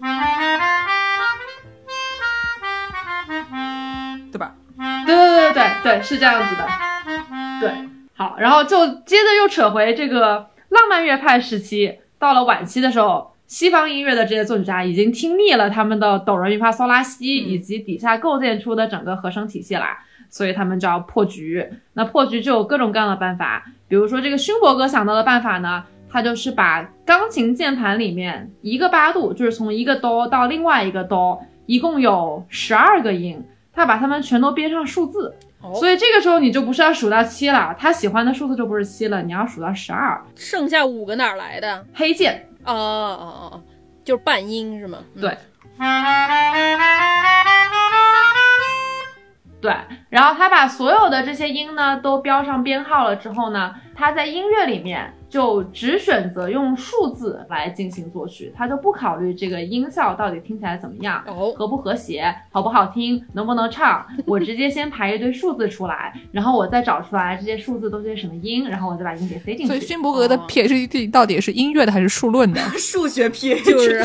S2: 对吧？
S8: 对对对对对，是这样子的。对，好，然后就接着又扯回这个浪漫乐派时期，到了晚期的时候，西方音乐的这些作曲家已经听腻了他们的哆来咪发嗦拉西以及底下构建出的整个和声体系啦，所以他们就要破局。那破局就有各种各样的办法，比如说这个勋伯格想到的办法呢，他就是把钢琴键盘里面一个八度，就是从一个哆到另外一个哆，一共有十二个音，他把它们全都编上数字。
S3: 哦
S8: 所以这个时候你就不是要数到七了，他喜欢的数字就不是七了，你要数到十二。
S3: 剩下五个哪儿来的？
S8: 黑键，
S3: 哦哦哦哦，就是半音是吗？嗯
S8: 对，对，然后他把所有的这些音呢都标上编号了之后呢，他在音乐里面就只选择用数字来进行作曲，他就不考虑这个音效到底听起来怎么样，
S3: 哦，
S8: 和不和谐，好不好听，能不能唱，(laughs) 我直接先排一堆数字出来，然后我再找出来这些数字都是些什么音，然后我再把音给塞进去。
S2: 所以勋伯格的
S3: 哦
S2: PhD 到底是音乐的还是数论的？
S1: 数学 PhD
S3: 就是。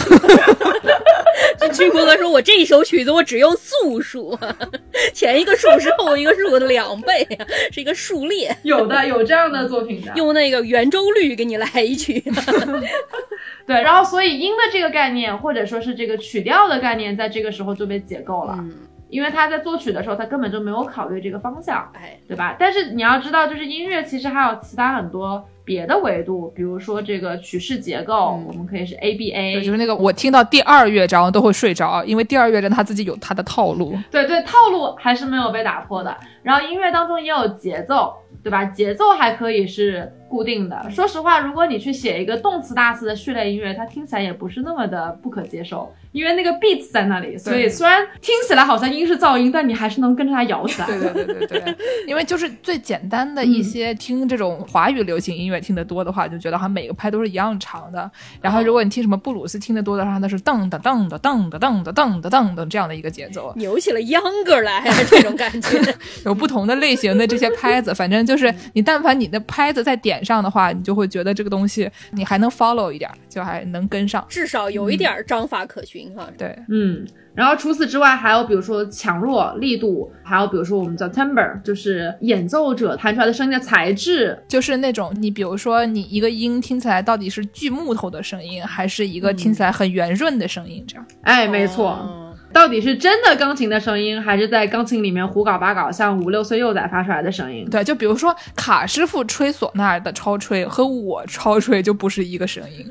S3: 这军伯格说：“我这一首曲子我只用素数，(laughs) 前一个数是后一个数的两倍，是一个数列。
S8: 有的有这样的作品的，
S3: 用那个圆周率给你来一曲。(laughs)
S8: 对，然后所以音的这个概念，或者说是这个曲调的概念，在这个时候就被解构了，
S3: 嗯，
S8: 因为他在作曲的时候，他根本就没有考虑这个方向，
S3: 哎，
S8: 对吧？但是你要知道，就是音乐其实还有其他很多别的维度，比如说这个曲式结构，
S3: 嗯
S8: 我们可以是 A B
S2: 对
S8: ，A，
S2: 就是那个我听到第二乐章都会睡着，因为第二乐章他自己有他的套路。
S8: 对对，套路还是没有被打破的。然后音乐当中也有节奏，对吧？节奏还可以是固定的。说实话，如果你去写一个动词大词的序列音乐，它听起来也不是那么的不可接受，因为那个 beats 在那里，所以虽然听起来好像音是噪音，但你还是能跟着它摇起来。(laughs)
S2: 对对对对对，因为就是最简单的一些听这种华语流行音乐听得多的话，就觉得好像每个拍都是一样长的。然后如果你听什么布鲁斯听得多的话，那是噔噔噔的噔的噔的噔的噔的这样的一个节奏，(laughs)
S3: 扭起了秧歌来，啊这种感觉。(laughs)
S2: 有不同的类型的这些拍子，反正就是你但凡你的拍子在点上的话，你就会觉得这个东西你还能 follow 一点，就还能跟上。
S3: 至少有一点章法可循哈。
S2: 对，
S8: 嗯，然后除此之外，还有比如说强弱、力度，还有比如说我们叫 timbre，就是演奏者弹出来的声音的材质。
S2: 就是那种你比如说你一个音听起来到底是锯木头的声音，还是一个听起来很圆润的声音，这样。
S8: 哎，没错。
S3: 哦
S8: 到底是真的钢琴的声音，还是在钢琴里面胡搞八搞，像五六岁幼崽发出来的声音？
S2: 对，就比如说卡师傅吹唢呐的超吹和我超吹就不是一个声音。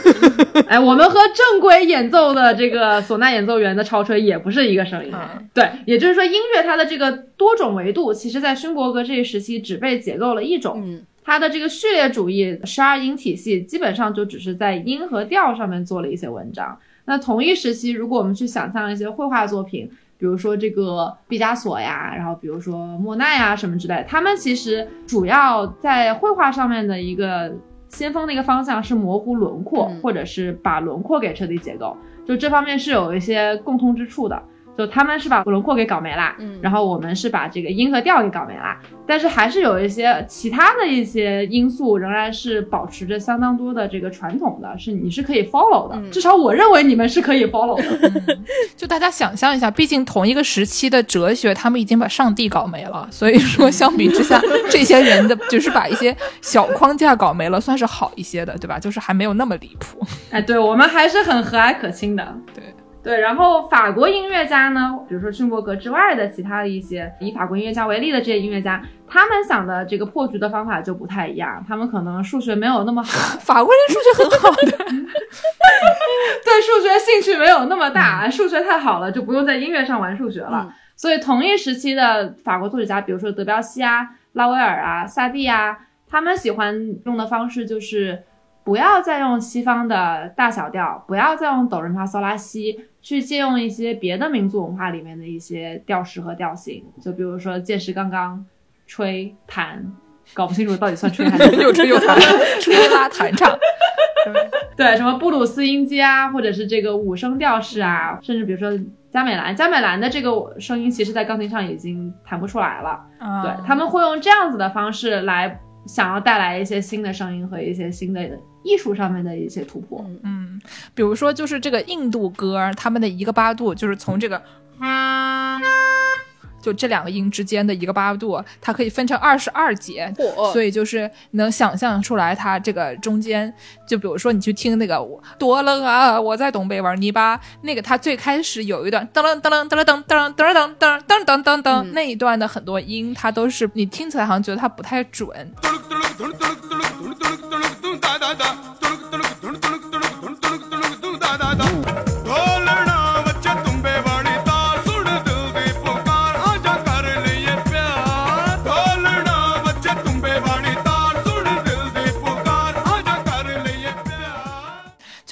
S2: (laughs)
S8: 哎，我们和正规演奏的这个唢呐演奏员的超吹也不是一个声音。
S2: 嗯
S8: 对，也就是说，音乐它的这个多种维度，其实在勋伯格这一时期只被解构了一种。
S3: 嗯，
S8: 它的这个序列主义十二音体系，基本上就只是在音和调上面做了一些文章。那同一时期，如果我们去想象一些绘画作品，比如说这个毕加索呀，然后比如说莫奈呀什么之类，他们其实主要在绘画上面的一个先锋的一个方向是模糊轮廓，
S3: 嗯
S8: 或者是把轮廓给彻底解构，就这方面是有一些共通之处的。就他们是把轮廓给搞没啦，
S3: 嗯
S8: 然后我们是把这个音和调给搞没啦，但是还是有一些其他的一些因素仍然是保持着相当多的这个传统的，是你是可以 follow 的，
S3: 嗯
S8: 至少我认为你们是可以 follow 的。(laughs)
S2: 就大家想象一下，毕竟同一个时期的哲学，他们已经把上帝搞没了，所以说相比之下，(laughs) 这些人的就是把一些小框架搞没了，算是好一些的，对吧？就是还没有那么离谱。
S8: 哎，对我们还是很和蔼可亲的。
S2: 对
S8: 对，然后法国音乐家呢，比如说勋伯格之外的其他的一些以法国音乐家为例的这些音乐家，他们想的这个破局的方法就不太一样，他们可能数学没有那么好，(laughs)
S2: 法国人数学很好的，(laughs)
S8: 对数学兴趣没有那么大，数学太好了就不用在音乐上玩数学了。
S3: 嗯。
S8: 所以同一时期的法国作曲家，比如说德彪西啊、拉威尔啊、萨蒂啊，他们喜欢用的方式就是不要再用西方的大小调，不要再用哆来咪发嗦拉西，去借用一些别的民族文化里面的一些调式和调性，就比如说剑石刚刚、吹弹，搞不清楚到底算吹还是 (laughs)
S2: 又吹又弹，(laughs) 吹拉弹唱。
S8: 对，什么布鲁斯音阶啊，或者是这个五声调式啊，甚至比如说加美兰，加美兰的这个声音，其实在钢琴上已经弹不出来了。
S2: 啊
S8: 对，他们会用这样子的方式来想要带来一些新的声音和一些新的艺术上面的一些突破。
S2: 嗯，比如说就是这个印度歌，他们的一个八度就是从这个。就这两个音之间的一个八度，它可以分成二十二节，
S3: 嚯
S2: 所以就是能想象出来它这个中间，就比如说你去听那个多冷啊，我在东北玩泥巴，那个它最开始有一段噔噔噔噔噔噔噔噔噔噔噔噔噔噔那一段的很多音，它都是你听起来好像觉得它不太准，
S10: దా దా దా తుణుకు తుణుకు తుణు తుణుకు తుణుకు తుణు తుణుకు తుణుకు తుణు దా దా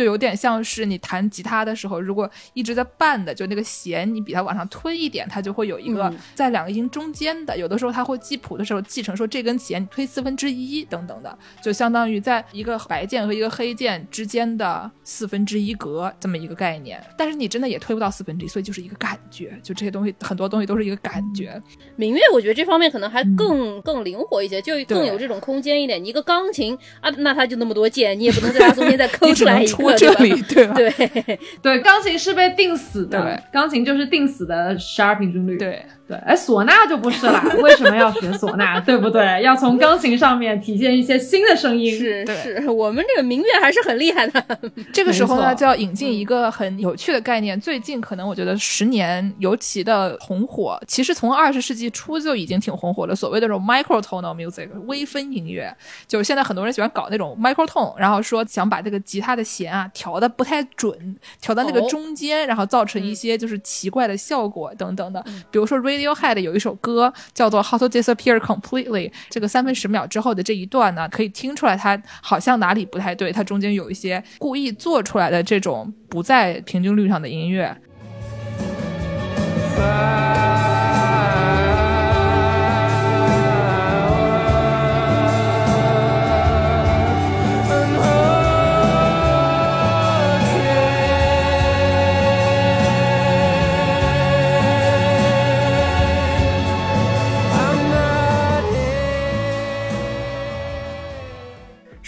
S2: 就有点像是你弹吉他的时候，如果一直在伴的，就那个弦你比它往上推一点，它就会有一个
S3: 嗯
S2: 在两个音中间的。有的时候它会记谱的时候记成说这根弦你推四分之一等等的，就相当于在一个白键和一个黑键之间的四分之一格这么一个概念。但是你真的也推不到四分之一，所以就是一个感觉，就这些东西很多东西都是一个感觉。
S3: 民乐我觉得这方面可能还更、更灵活一些，就更有这种空间一点。你一个钢琴啊，那它就那么多键，你也不能在它中间再 (laughs) 抠出来一个，
S2: 戳这里，对吧？
S3: 对？对，
S8: 钢琴是被定死的，钢琴就是定死的十二平均律。
S2: 对，
S8: 对，哎，唢呐就不是啦，为什么要学唢呐？对不对？要从钢琴上面体现一些新的声音。
S3: 是是，我们这个民乐还是很厉害的。(laughs)
S2: 这个时候呢，就要引进一个很有趣的概念。最近可能我觉得十年尤其的红火，其实从二十世纪初就已经挺红火了。所谓的这种 microtonal music 微分音乐，就是现在很多人喜欢搞那种 microtone，然后说想把这个吉他的弦啊调的不太准，调到那个
S3: 哦
S2: 中间，然后造成一些就是奇怪的效果等等的。比如说 Radiohead 有一首歌叫做 How to Disappear Completely，这个三分十秒之后的这一段呢，可以听出来它好像哪里不太对，它中间有一些故意做出来的这种不在平均律上的音乐。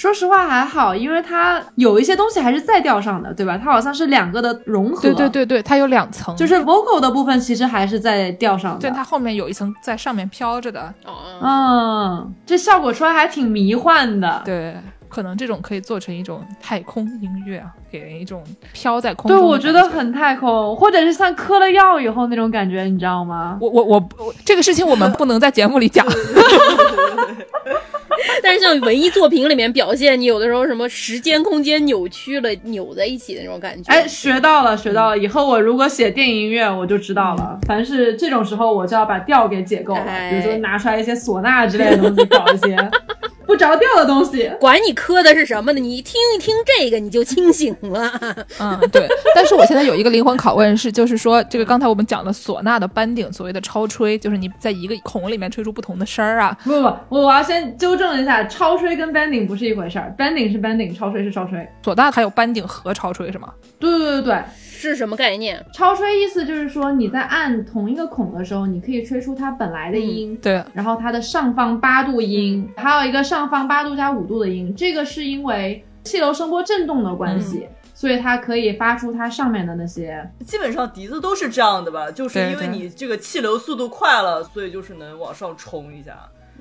S8: 说实话还好，因为它有一些东西还是在调上的，对吧？它好像是两个的融合。
S2: 对对，对对，它有两层，
S8: 就是 vocal 的部分其实还是在调上的。
S2: 对它后面有一层在上面飘着的。
S3: 哦，
S8: 嗯，这效果出来还挺迷幻的。
S2: 对，可能这种可以做成一种太空音乐啊，给人一种飘在空
S8: 对，
S2: 中对
S8: 我觉得很太空，或者是像嗑了药以后那种感觉，你知道吗？
S2: 我我我我这个事情我们不能在节目里讲。(laughs)
S3: 但是像文艺作品里面表现，你有的时候什么时间空间扭曲了，扭在一起的那种感觉。
S8: 哎，学到了，学到了。以后我如果写电影音乐，我就知道了。凡是这种时候，我就要把调给解构了，
S3: 哎
S8: 比如说拿出来一些唢呐之类的东西，搞一些不着调的东西。
S3: 管你磕的是什么呢？你听一听这个，你就清醒了。(laughs)
S2: 嗯，对。但是我现在有一个灵魂拷问是，就是说这个刚才我们讲的唢呐的班顶，所谓的超吹，就是你在一个孔里面吹出不同的声儿啊。
S8: 不不不，我要先纠正一下，超吹跟 banding 不是一回事儿，banding 是 banding，超吹是超吹。
S2: 唢呐还有班顶和超吹是吗？
S8: 对对对对，
S3: 是什么概念？
S8: 超吹意思就是说你在按同一个孔的时候，你可以吹出它本来的音，
S2: 对，
S8: 然后它的上方八度音，还有一个上方八度加五度的音，这个是因为气流声波震动的关系。所以它可以发出它上面的那些，
S1: 基本上笛子都是这样的吧，就是因为你这个气流速度快了，所以就是能往上冲一下。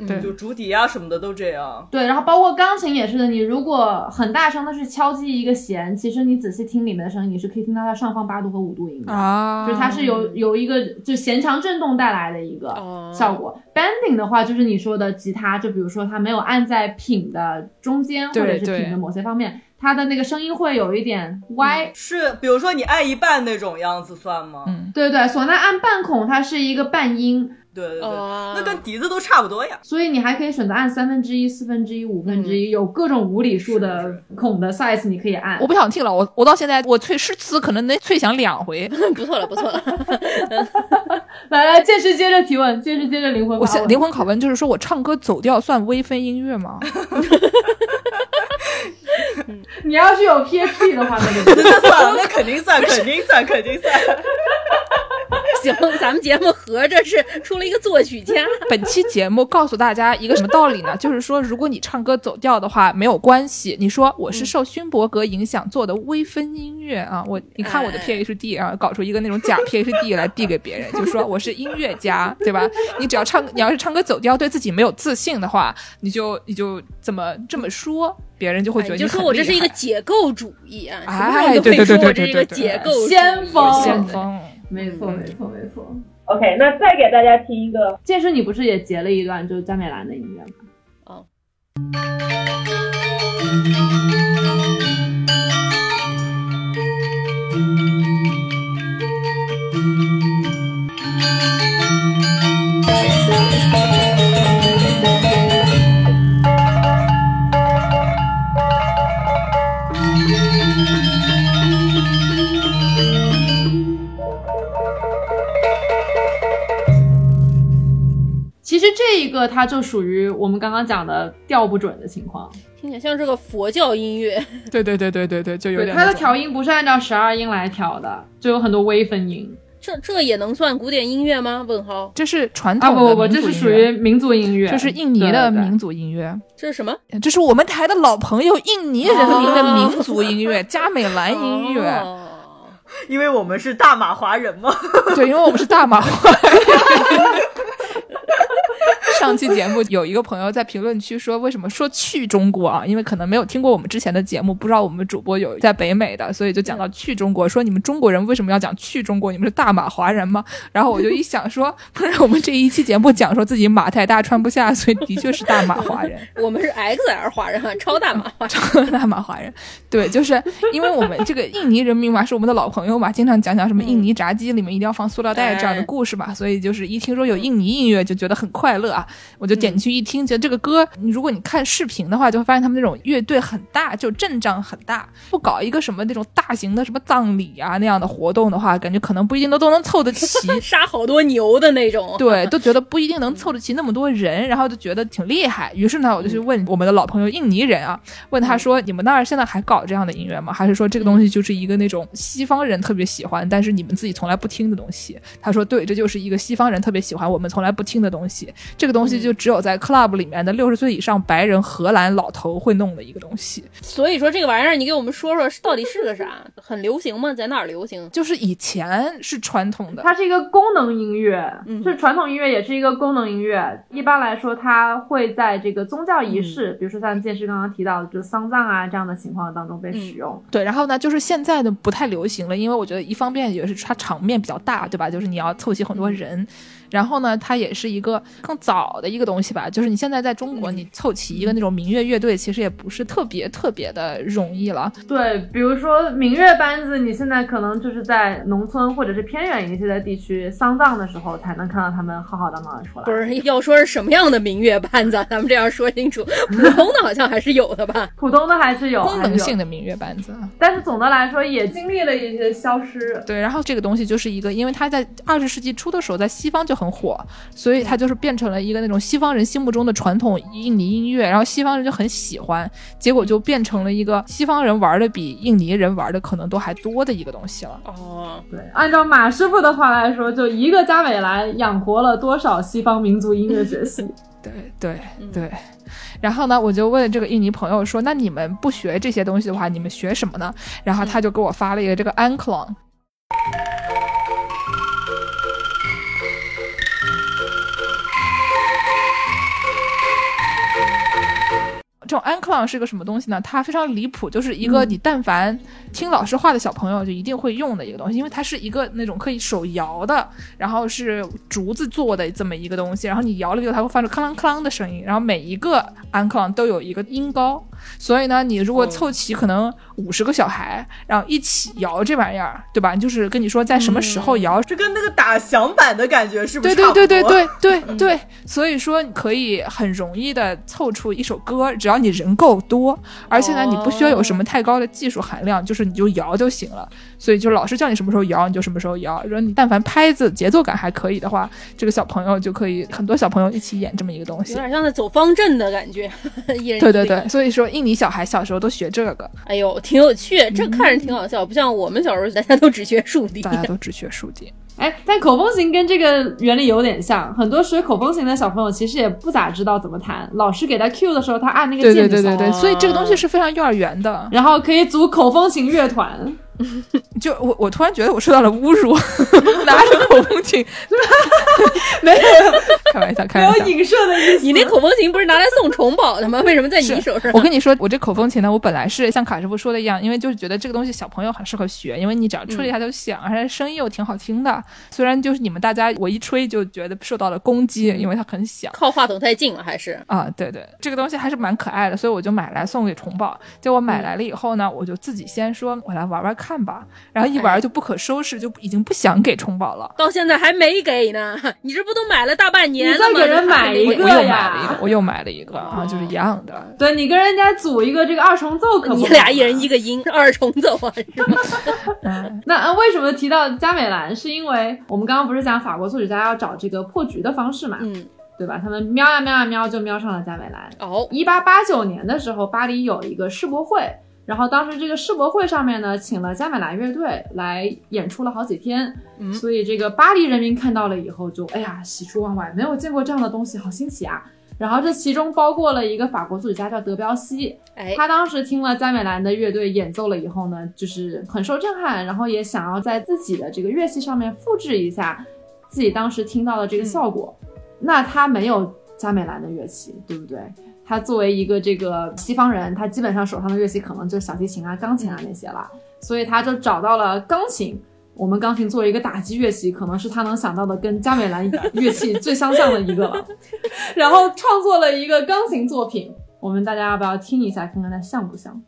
S2: 对，
S1: 就竹笛啊什么的都这样。
S8: 对，然后包括钢琴也是的，你如果很大声的去敲击一个弦，其实你仔细听里面的声音，你是可以听到它上方八度和五度音的
S2: 啊，
S8: 就是它是有有一个就弦长振动带来的一个效果。Bending 的话，就是你说的吉他，就比如说它没有按在品的中间或者是品的某些方面。它的那个声音会有一点歪，
S1: 是比如说你按一半那种样子算吗？
S2: 嗯，
S8: 对对，唢呐按半孔，它是一个半音，
S1: 对对对，那跟笛子都差不多呀。
S8: 所以你还可以选择按三分之一、四分之一、五分之一，有各种无理数的孔的 size 你可以按。
S2: 我不想听了，我我到现在我吹诗词可能能吹响两回，(laughs)
S3: 不错了不错了。
S8: 来来，届时接着提问，届时接着灵魂。
S2: 我现灵魂拷问就是说我唱歌走调算微分音乐吗？(laughs) (laughs)
S8: 你要是有 PHP 的话，那就 (laughs)
S1: 那算，那肯定算，肯定算，肯定算。(laughs)
S3: 行，咱们节目合着是出了一个作曲家。
S2: 本期节目告诉大家一个什么道理呢？就是说，如果你唱歌走调的话，没有关系。你说我是受勋伯格影响做的微分音乐啊，我你看我的 PhD 啊，搞出一个那种假 PhD 来递给别人，就说我是音乐家，对吧？你只要唱，你要是唱歌走调，对自己没有自信的话，你就你就怎么这么说，别人就会觉得你
S3: 就说我这是一个解构主义啊，
S2: 哎，对对对对对对，
S3: 解构
S8: 先锋，
S2: 先锋。
S8: 没错，没错，没错。
S5: OK，那再给大家听一个。
S8: 健身，你不是也截了一段就是张美兰的音乐吗？
S3: 哦。
S8: 其实这一个它就属于我们刚刚讲的调不准的情况，
S3: 听起来像这个佛教音乐。
S2: 对对对对对对，(laughs) 就有点。
S8: 它的调音不是按照十二音来调的，就有很多微分音。
S3: 这这也能算古典音乐吗？问号。
S2: 这是传统
S8: 啊不不不，这是属于民族音乐，
S2: 这是印尼的民族音乐。
S3: 这是什么？
S2: 这是我们台的老朋友印尼人民的民族音乐——加美兰音乐。
S1: 因为我们是大马华人嘛。(laughs)
S2: 对，因为我们是大马华人。上期节目有一个朋友在评论区说：“为什么说去中国啊？因为可能没有听过我们之前的节目，不知道我们主播有在北美的，所以就讲到去中国。说你们中国人为什么要讲去中国？你们是大马华人吗？”然后我就一想说：“不是我们这一期节目讲说自己马太大穿不下，所以的确是大马华人。(laughs)
S3: 我们是 XL 华人啊，超大马华人，
S2: 超大马华人。对，就是因为我们这个印尼人民嘛，是我们的老朋友嘛，经常讲讲什么印尼炸鸡里面一定要放塑料袋这样的故事嘛，所以就是一听说有印尼音乐就觉得很快乐啊。”我就点进去一听，觉得这个歌，如果你看视频的话，就会发现他们那种乐队很大，就阵仗很大。不搞一个什么那种大型的什么葬礼啊那样的活动的话，感觉可能不一定都都能凑得齐，(laughs)
S3: 杀好多牛的那种。
S2: 对，都觉得不一定能凑得齐那么多人，然后就觉得挺厉害。于是呢，我就去问我们的老朋友印尼人啊，问他说：“你们那儿现在还搞这样的音乐吗？还是说这个东西就是一个那种西方人特别喜欢，但是你们自己从来不听的东西？”他说：“对，这就是一个西方人特别喜欢，我们从来不听的东西。这个东西就。”只有在 club 里面的六十岁以上白人荷兰老头会弄的一个东西。
S3: 所以说这个玩意儿，你给我们说说到底是个啥？很流行吗？在哪儿流行？
S2: 就是以前是传统的，
S8: 它是一个功能音乐，嗯，是传统音乐，也是一个功能音乐。一般来说，它会在这个宗教仪式，比如说像剑师刚刚提到的，就是丧葬啊这样的情况当中被使用。
S2: 对，然后呢，就是现在的不太流行了，因为我觉得一方面也是它场面比较大，对吧？就是你要凑齐很多人。然后呢，它也是一个更早的一个东西吧。就是你现在在中国，你凑齐一个那种民乐乐队，其实也不是特别特别的容易了。
S8: 对，比如说民乐班子，你现在可能就是在农村或者是偏远一些的地区，丧葬的时候才能看到他们浩浩荡荡的出来。
S3: 不是要说是什么样的民乐班子，咱们这样说清楚。普通的好像还是有的吧？
S8: 普通的还是有 (laughs)
S2: 功能性
S8: 的，
S2: 的民乐班子。
S8: 但是总的来说也经历了一些消失。
S2: 对，然后这个东西就是一个，因为它在二十世纪初的时候在西方就很火，所以它就是变成了一个那种西方人心目中的传统印尼音乐，然后西方人就很喜欢，结果就变成了一个西方人玩的比印尼人玩的可能都还多的一个东西了。
S3: 哦，
S8: 对，按照马师傅的话来说，就一个加美兰养活了多少西方民族音乐学系？(laughs)
S2: 对对对。然后呢，我就问这个印尼朋友说：“那你们不学这些东西的话，你们学什么呢？”然后他就给我发了一个这个 Anclon。这种 Anclon 是个什么东西呢？它非常离谱，就是一个你但凡听老师话的小朋友就一定会用的一个东西，因为它是一个那种可以手摇的，然后是竹子做的这么一个东西，然后你摇了以后它会发出哐啷哐啷的声音，然后每一个 Anclon 都有一个音高，所以呢，你如果凑齐可能五十个小孩，然后一起摇这玩意儿，对吧？就是跟你说在什么时候摇，
S1: 这跟那个打响板的感觉是不是差不多？
S2: 对对对对对对，所以说你可以很容易的凑出一首歌，只要你人够多，而且呢，你不需要有什么太高的技术含量，就是你就摇就行了。所以就老师叫你什么时候摇，你就什么时候摇。如果你但凡拍子节奏感还可以的话，这个小朋友就可以很多小朋友一起演这么一个东西
S3: 有。点像在走方阵的感觉。(laughs)
S2: 对对对，所以说印尼小孩小时候都学这个，
S3: 哎呦，挺有趣，这看着挺好笑，不像我们小时候大家都只学竖笛。
S2: 大家都只学数节。
S8: 哎，但口风琴跟这个原理有点像，很多学口风琴的小朋友其实也不咋知道怎么弹，老师给他 Q 的时候，他按那个
S2: 对
S8: 键就行
S2: 对对对对，所以这个东西是非常幼儿园的。
S8: 然后可以组口风琴乐团。(laughs)
S2: 就我我突然觉得我受到了侮辱，(laughs) 拿着口风琴，(laughs)
S8: 没有
S2: 开玩笑，开玩笑。
S8: 有影射的意思。
S3: 你那口风琴不是拿来送虫宝的吗？为什么在你手上？
S2: 我跟你说，我这口风琴呢，我本来是像卡师傅说的一样，因为就是觉得这个东西小朋友很适合学，因为你只要吹一下就响，而且声音又挺好听的。虽然就是你们大家我一吹就觉得受到了攻击，因为它很响。
S3: 靠话筒太近了，还是
S2: 啊，对对，这个东西还是蛮可爱的，所以我就买来送给虫宝。结果买来了以后呢，我就自己先说，我来玩玩看吧。然后一玩就不可收拾，就已经不想给充宝了。
S3: 到现在还没给呢？你这不都买了大半年了吗？
S8: 再给人买一个
S2: 我又买
S8: 呀
S2: 了一个，我又买了一个啊，就是一样的。
S8: 对你跟人家组一个这个二重奏可不
S3: 你俩一人一个音，二重奏啊，是吗？(laughs)
S2: 嗯，
S8: 那呃为什么提到加美兰？是因为我们刚刚不是讲法国作曲家要找这个破局的方式嘛，
S3: 嗯，
S8: 对吧？他们瞄呀瞄呀瞄，就瞄上了加美兰。
S3: 哦，
S8: 一八八九年的时候，巴黎有一个世博会，然后当时这个世博会上面呢，请了加美兰乐队来演出了好几天，
S3: 嗯
S8: 所以这个巴黎人民看到了以后就，哎呀喜出望外，没有见过这样的东西，好新奇啊！然后这其中包括了一个法国作曲家叫德彪西，
S3: 哎，
S8: 他当时听了加美兰的乐队演奏了以后呢，就是很受震撼，然后也想要在自己的这个乐器上面复制一下自己当时听到的这个效果。那他没有加美兰的乐器，对不对？他作为一个这个西方人，他基本上手上的乐器可能就小提琴啊、钢琴啊那些了，所以他就找到了钢琴。我们钢琴作为一个打击乐器，可能是他能想到的跟加美兰 (laughs) 乐器最相像的一个了。然后创作了一个钢琴作品，我们大家要不要听一下，看看它像不像？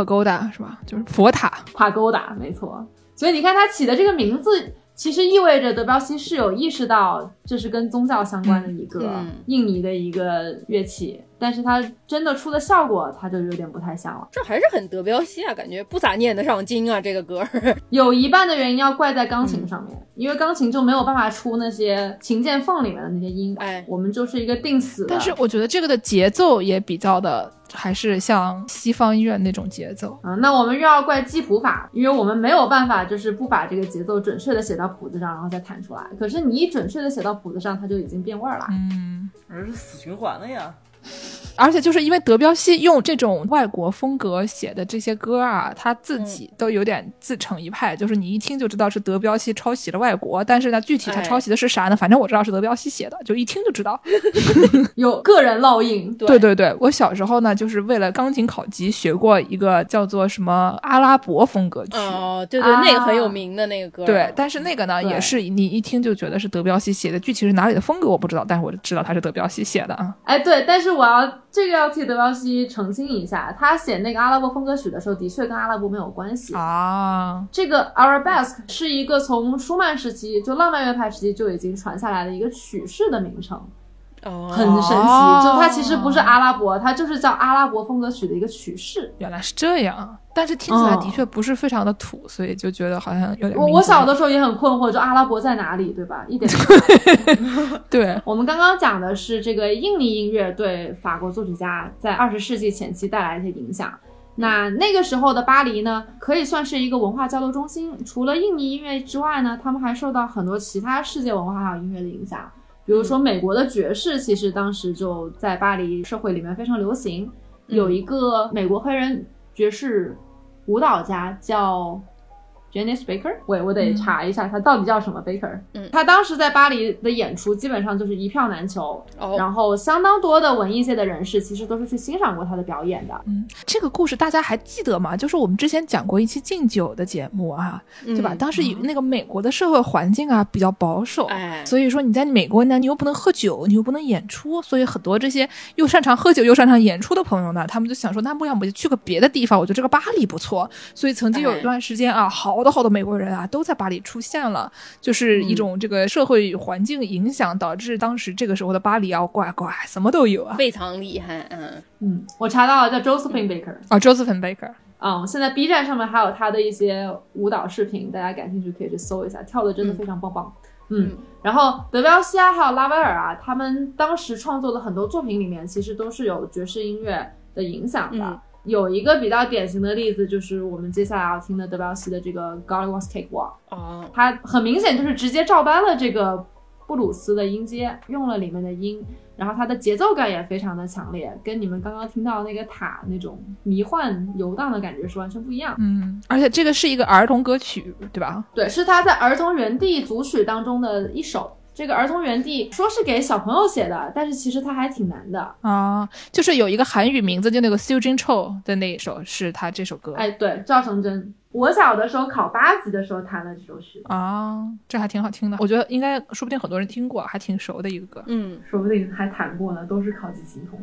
S2: 帕勾达是吧？就是佛塔。
S8: 帕勾达，没错。所以你看，他起的这个名字，其实意味着德彪西是有意识到这是跟宗教相关的一个
S3: 嗯
S8: 印尼的一个乐器。但是它真的出的效果，它就有点不太像了。
S3: 这还是很德彪西啊，感觉不咋念得上经啊，这个歌。(laughs)
S8: 有一半的原因要怪在钢琴上面，因为钢琴就没有办法出那些琴键缝里面的那些音，
S3: 哎
S8: 我们就是一个定死的。
S2: 但是我觉得这个的节奏也比较的，还是像西方音乐那种节奏。
S8: 啊、那我们又要怪记谱法，因为我们没有办法就是不把这个节奏准确的写到谱子上，然后再弹出来。可是你一准确的写到谱子上，它就已经变味儿了。
S2: 嗯，
S1: 而是死循环了呀。
S2: 而且就是因为德彪西用这种外国风格写的这些歌啊，他自己都有点自成一派，就是你一听就知道是德彪西抄袭了外国，但是呢，具体他
S3: 哎
S2: 抄袭的是啥呢？反正我知道是德彪西写的，就一听就知道。(laughs)
S8: 有个人烙印，
S2: 对对对，我小时候呢，就是为了钢琴考级学过一个叫做什么阿拉伯风格曲。
S3: 哦，对对，
S8: 啊
S3: 那个很有名的那个歌。
S2: 对，但是那个呢，也是你一听就觉得是德彪西写的，具体是哪里的风格我不知道，但是我知道他是德彪西写的啊。
S8: 哎，对，但是我要这个要替德彪西澄清一下，他写那个阿拉伯风格曲的时候，的确跟阿拉伯没有关系。
S2: 啊，
S8: 这个 Arabesque 是一个从舒曼时期就浪漫乐派时期就已经传下来的一个曲式的名称，
S3: 哦，
S8: 很神奇。
S2: 哦
S8: 就它其实不是阿拉伯，它就是叫阿拉伯风格曲的一个曲式。
S2: 原来是这样，但是听起来
S8: 嗯
S2: 的确不是非常的土，所以就觉得好像有点
S8: 我我小的时候也很困惑，就阿拉伯在哪里，对吧？(laughs) 一点。
S2: 对，
S8: 我们刚刚讲的是这个印尼音乐对法国作曲家在二十世纪前期带来的一些影响。那那个时候的巴黎呢，可以算是一个文化交流中心。除了印尼音乐之外呢，他们还受到很多其他世界文化还有音乐的影响。比如说美国的爵士，其实当时就在巴黎社会里面非常流行。有一个美国黑人爵士舞蹈家叫 Janice Baker，我，我得查一下他到底叫什么 Baker。
S3: 嗯
S8: 他当时在巴黎的演出基本上就是一票难求，
S3: 哦，
S8: 然后相当多的文艺界的人士其实都是去欣赏过他的表演的。
S2: 嗯，这个故事大家还记得吗？就是我们之前讲过一期敬酒的节目啊，对吧？
S3: 嗯
S2: 当时以那个美国的社会环境啊比较保守，
S3: 哎，
S2: 所以说你在美国呢，你又不能喝酒，你又不能演出，所以很多这些又擅长喝酒又擅长演出的朋友呢，他们就想说，那不然我们就去个别的地方，我觉得这个巴黎不错。所以曾经有一段时间啊，好多好多美国人啊都在巴黎出现了，就是一种这个社会环境影响，导致当时这个时候的巴黎啊，乖乖什么都有啊。
S3: 非常厉害，嗯，
S8: 嗯，我查到了，叫 Josephine Baker。
S2: 啊，Josephine Baker，
S8: 嗯，现在 B 站上面还有他的一些舞蹈视频，大家感兴趣可以去搜一下，跳的真的非常棒棒。嗯，
S3: 嗯
S8: 然后德彪西啊，还有拉威尔啊，他们当时创作的很多作品里面，其实都是有爵士音乐的影响的。
S3: 嗯
S8: 有一个比较典型的例子，就是我们接下来要听的德彪西的这个《Golliwogg's Cakewalk》，
S3: 哦，
S8: 它很明显就是直接照搬了这个布鲁斯的音阶，用了里面的音，然后它的节奏感也非常的强烈，跟你们刚刚听到那个塔那种迷幻游荡的感觉是完全不一样。
S2: 嗯，而且这个是一个儿童歌曲，对吧？
S8: 对，是他在儿童园地组曲当中的一首。这个儿童园地说是给小朋友写的，但是其实它还挺难的。
S2: 啊，就是有一个韩语名字，就那个 s u j i n Cho 的那一首是他这首歌。
S8: 哎，对，赵成真，我小的时候考八级的时候弹了这首曲，
S2: 啊，这还挺好听的，我觉得应该说不定很多人听过，还挺熟的一个歌。
S3: 嗯，
S8: 说不定还弹过呢，都是考级琴童。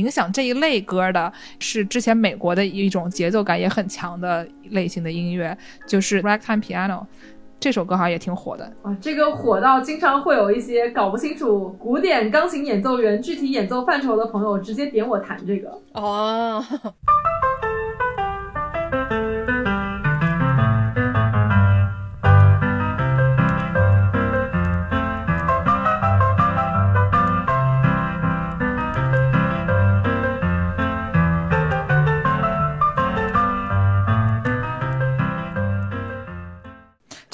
S2: 影响这一类歌的是之前美国的一种节奏感也很强的类型的音乐，就是 ragtime piano。这首歌好像也挺火的。
S8: 啊，这个火到经常会有一些搞不清楚古典钢琴演奏员具体演奏范畴的朋友直接点我弹这个。
S3: 哦，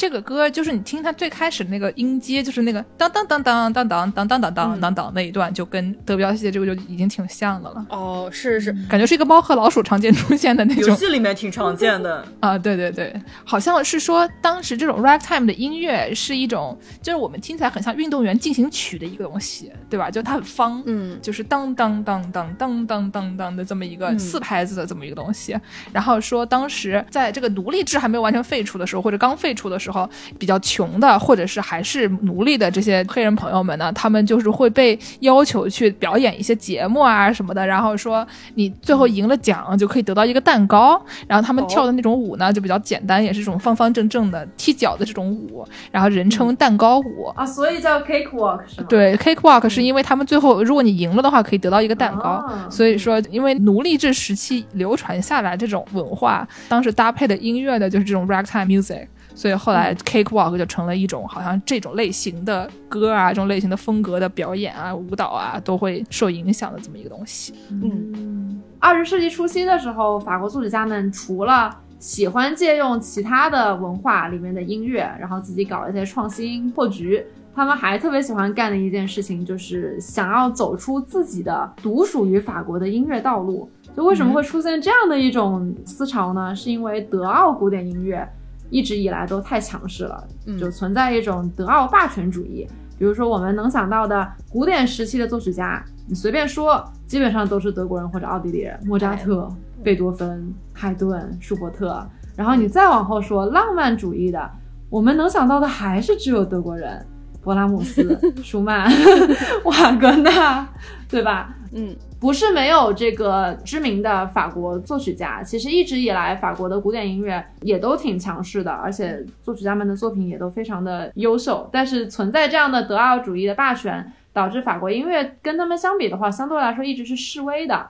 S2: 这个歌就是你听它最开始那个音阶，就是那个当当当当当当当当当当当当那一段，就跟德彪西的这个就已经挺像的了。
S3: 哦，是是，
S2: 感觉是一个猫和老鼠常见出现的那种
S1: 游戏里面挺常见的。(laughs)
S2: 啊，对对对，好像是说当时这种 ragtime 的音乐是一种，就是我们听起来很像运动员进行曲的一个东西，对吧？就它很方，
S3: 嗯
S2: 就是当当当当当当当当的这么一个四拍子的这么一个东西。然后说当时在这个奴隶制还没有完全废除的时候，或者刚废除的时时候，比较穷的或者是还是奴隶的这些黑人朋友们呢，他们就是会被要求去表演一些节目啊什么的，然后说你最后赢了奖就可以得到一个蛋糕，然后他们跳的那种舞呢就比较简单，也是这种方方正正的踢脚的这种舞，然后人称蛋糕舞。
S8: 啊，所以叫 cake walk 是吗？
S2: 对，cake walk 是因为他们最后，如果你赢了的话，可以得到一个蛋糕。
S8: 哦
S2: 所以说，因为奴隶制时期流传下来这种文化，当时搭配的音乐的，就是这种 ragtime music。所以后来 cake walk 就成了一种好像这种类型的歌啊，这种类型的风格的表演啊、舞蹈啊，都会受影响的这么一个东西。
S8: 嗯，二十世纪初期的时候，法国作曲家们除了喜欢借用其他的文化里面的音乐，然后自己搞一些创新破局，他们还特别喜欢干的一件事情，就是想要走出自己的独属于法国的音乐道路。就为什么会出现这样的一种思潮呢？是因为德奥古典音乐一直以来都太强势了，就存在一种德奥霸权主义。比如说我们能想到的古典时期的作曲家，你随便说，基本上都是德国人或者奥地利人，莫扎特、贝多芬、海顿、舒伯特。然后你再往后说浪漫主义的，我们能想到的还是只有德国人，勃拉姆斯、(laughs) 舒曼、(laughs) 瓦格纳，对吧？
S3: 嗯，
S8: 不是没有这个知名的法国作曲家，其实一直以来法国的古典音乐也都挺强势的，而且作曲家们的作品也都非常的优秀。但是存在这样的德奥主义的霸权，导致法国音乐跟他们相比的话，相对来说一直是示威的。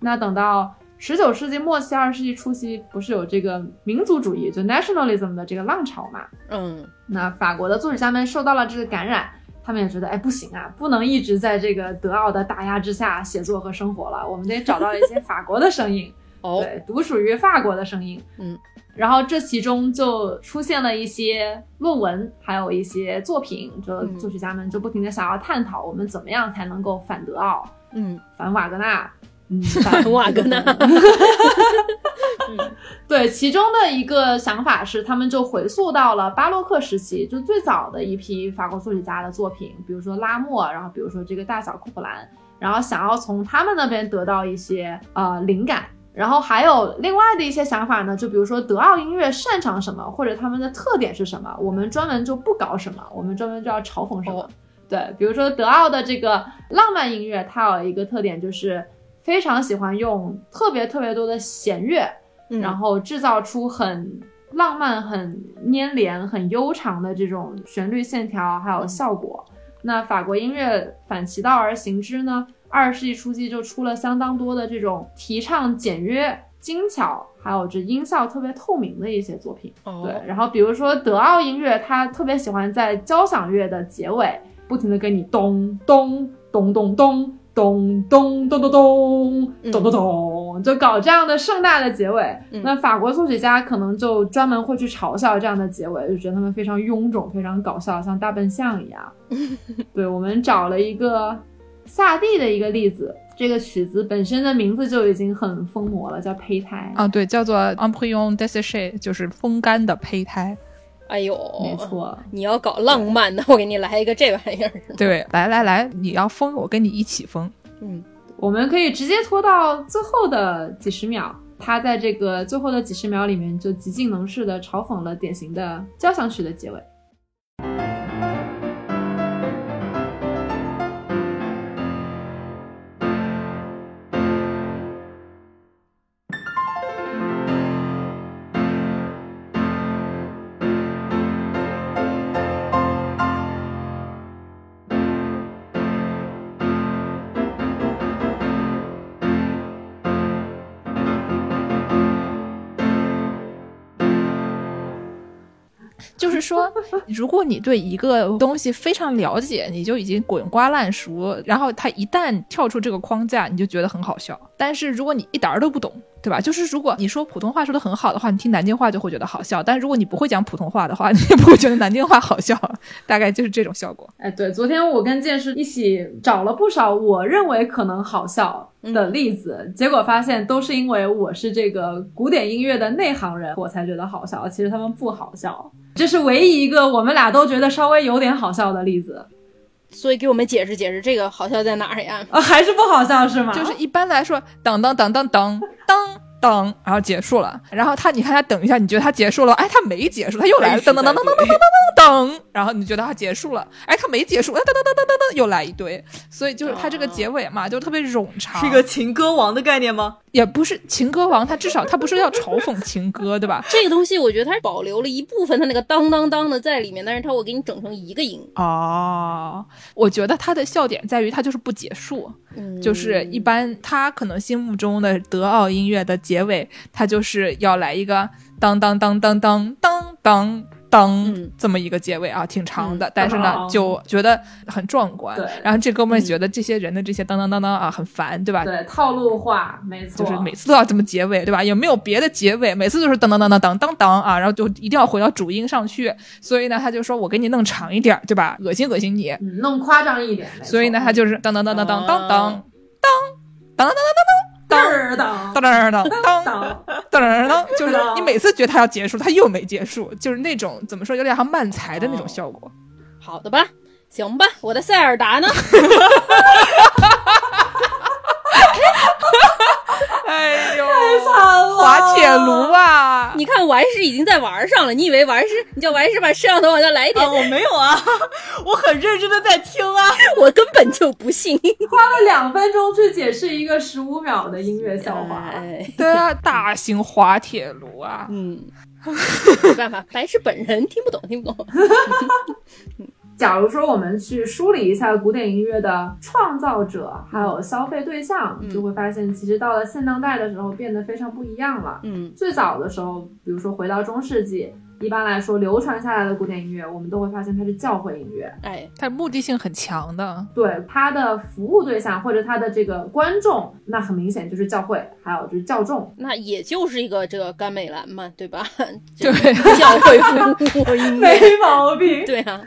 S8: 那等到十九世纪末期、二十世纪初期，不是有这个民族主义，就 nationalism 的这个浪潮嘛？
S3: 嗯，
S8: 那法国的作曲家们受到了这个感染，他们也觉得，哎，不行啊，不能一直在这个德奥的打压之下写作和生活了，我们得找到一些法国的声音，
S3: 哦，
S8: 对，独属于法国的声音。
S3: 嗯，
S8: 然后这其中就出现了一些论文，还有一些作品，就
S3: 嗯
S8: 作曲家们就不停的想要探讨我们怎么样才能够反德奥，
S3: 嗯，
S8: 反瓦格纳。嗯，
S3: 反瓦格纳。(laughs)
S8: 对，其中的一个想法是，他们就回溯到了巴洛克时期，就最早的一批法国作曲家的作品，比如说拉莫，然后比如说这个大小库普兰，然后想要从他们那边得到一些呃灵感。然后还有另外的一些想法呢，就比如说德奥音乐擅长什么，或者他们的特点是什么，我们专门就不搞什么，我们专门就要嘲讽什么。
S3: 哦
S8: 对，比如说德奥的这个浪漫音乐，它有一个特点就是非常喜欢用特别特别多的弦乐，
S3: 嗯
S8: 然后制造出很浪漫、很粘连、很悠长的这种旋律线条，还有效果。那法国音乐反其道而行之呢？二十世纪初期就出了相当多的这种提倡简约、精巧，还有这音效特别透明的一些作品。
S3: 哦
S8: 对，然后比如说德奥音乐，它特别喜欢在交响乐的结尾不停的跟你咚咚咚咚咚咚咚咚咚咚咚咚咚，就搞这样的盛大的结尾。那法国作曲家可能就专门会去嘲笑这样的结尾，就觉得他们非常臃肿、非常搞笑，像大笨象一样。对，我们找了一个萨蒂的一个例子。这个曲子本身的名字就已经很疯魔了，叫胚胎。
S2: 啊，对，叫做 embryon desséché，就是风干的胚胎。
S3: 哎呦，
S8: 没错，
S3: 你要搞浪漫的，我给你来一个这玩意儿。
S2: 对，来来来，你要疯，我跟你一起疯。
S3: 嗯，
S8: 我们可以直接拖到最后的几十秒。他在这个最后的几十秒里面，就极尽能事的嘲讽了典型的交响曲的结尾。
S2: 就是说，(laughs) 如果你对一个东西非常了解，你就已经滚瓜烂熟，然后他一旦跳出这个框架，你就觉得很好笑。但是如果你一点儿都不懂，对吧？就是如果你说普通话说的很好的话，你听南京话就会觉得好笑；但如果你不会讲普通话的话，你也不会觉得南京话好笑。(laughs) 大概就是这种效果。
S8: 哎，对，昨天我跟剑师一起找了不少我认为可能好笑的例子，结果发现都是因为我是这个古典音乐的内行人，我才觉得好笑。其实他们不好笑，这是唯一一个我们俩都觉得稍微有点好笑的例子。
S3: 所以给我们解释解释，这个好笑在哪儿呀？
S8: 啊，还是不好笑是吗？
S2: 就是一般来说，当当当当当当当，然后结束了。然后他，你看他等一下，你觉得他结束了，哎，他没结束，他又来了，噔噔噔噔噔噔噔噔噔，然后你觉得他结束了，哎，他没结束，噔噔噔噔噔噔，又来一堆。所以就是他这个结尾嘛，就特别冗长，
S1: 是一个情歌王的概念吗？
S2: 也不是情歌王，他至少他不是要嘲讽情歌，对吧？
S3: 这个东西我觉得他是保留了一部分他那个当当当的在里面，但是他我给你整成一个音。
S2: 哦，我觉得他的笑点在于他就是不结束，
S3: 嗯
S2: 就是一般他可能心目中的德奥音乐的结尾，他就是要来一个当当当当当当当当
S3: 嗯
S2: 这么一个结尾啊，挺长的，
S3: 嗯
S2: 但是呢
S8: 哦
S2: 就觉得很壮观
S8: 对。
S2: 然后这哥们觉得这些人的这些当当当当啊很烦，对吧？
S8: 对，套路化，没错，
S2: 就是每次都要这么结尾，对吧？也没有别的结尾？每次都是当当当当当当当啊，然后就一定要回到主音上去。所以呢，他就说我给你弄长一点儿，对吧？恶心恶心你。
S8: 嗯，弄夸张一点。
S2: 所以呢，他就是当当当当当当当当
S3: 哦
S2: 当当当当
S8: 当
S2: 当当当当当当
S8: 当，
S2: 当当当，就是你每次觉得他要结束，他又没结束，就是那种怎么说，有点像慢才的那种效果。
S3: 好的吧，行吧，我的塞尔达呢？(laughs)
S2: 哎呦，太惨了滑铁卢啊！
S3: 你看完事已经在玩上了，你以为完事你叫完事把摄像头往下来一点？
S1: 啊，我没有啊，(laughs) 我很认真的在听啊。(laughs)
S3: 我根本就不信。
S8: 花了两分钟去解释一个十五秒的音乐笑话。
S3: 哎，
S2: 对啊，大型滑铁卢啊！
S3: 嗯，(laughs) 没办法，白痴本人听不懂，听不懂。
S8: 假如说我们去梳理一下古典音乐的创造者还有消费对象，
S3: 嗯
S8: 就会发现，其实到了现当代的时候变得非常不一样了。
S3: 嗯
S8: 最早的时候，比如说回到中世纪，一般来说流传下来的古典音乐，我们都会发现它是教会音乐。
S3: 哎，
S2: 它目的性很强的。
S8: 对它的服务对象或者它的这个观众，那很明显就是教会，还有就是教众。
S3: 那也就是一个这个甘美兰嘛，对吧？
S2: 对，(laughs)
S3: 教会服务音 (laughs)
S8: 没。毛病。
S3: 对啊，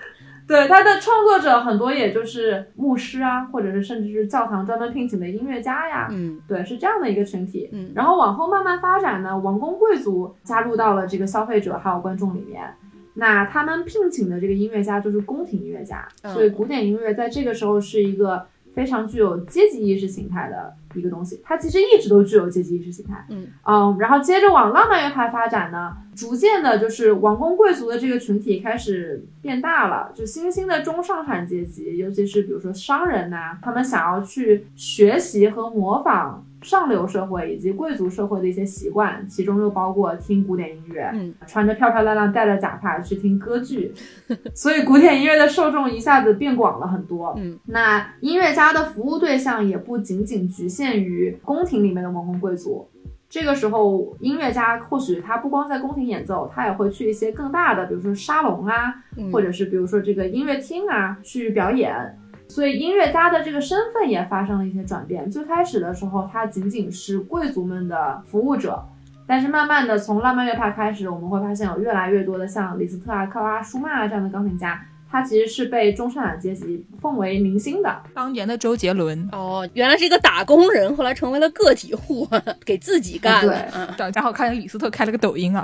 S8: 对它的创作者很多也就是牧师啊，或者是甚至是教堂专门聘请的音乐家呀。
S3: 嗯
S8: 对，是这样的一个群体。
S3: 嗯
S8: 然后往后慢慢发展呢，王公贵族加入到了这个消费者还有观众里面。那他们聘请的这个音乐家就是宫廷音乐家，
S3: 嗯
S8: 所以古典音乐在这个时候是一个非常具有阶级意识形态的一个东西。它其实一直都具有阶级意识形态。
S3: 嗯
S8: 嗯，然后接着往浪漫乐派发展呢，逐渐的就是王公贵族的这个群体开始变大了，就新兴的中上产阶级，尤其是比如说商人呐、他们想要去学习和模仿上流社会以及贵族社会的一些习惯，其中又包括听古典音乐，
S3: 嗯，
S8: 穿着漂漂亮亮、戴着假发去听歌剧，(laughs) 所以古典音乐的受众一下子变广了很多。
S3: 嗯，
S8: 那音乐家的服务对象也不仅仅局限于宫廷里面的王公贵族。这个时候，音乐家或许他不光在宫廷演奏，他也会去一些更大的，比如说沙龙啊，
S3: 嗯
S8: 或者是比如说这个音乐厅啊去表演。所以音乐家的这个身份也发生了一些转变。最开始的时候，他仅仅是贵族们的服务者，但是慢慢的从浪漫乐派开始，我们会发现有越来越多的像李斯特啊、克拉舒曼啊这样的钢琴家，他其实是被中上产阶级奉为明星的。
S2: 当年的周杰伦，
S3: 哦，原来是一个打工人，后来成为了个体户，给自己干了。
S8: 对
S3: 啊，
S2: 然后看见李斯特开了个抖音啊，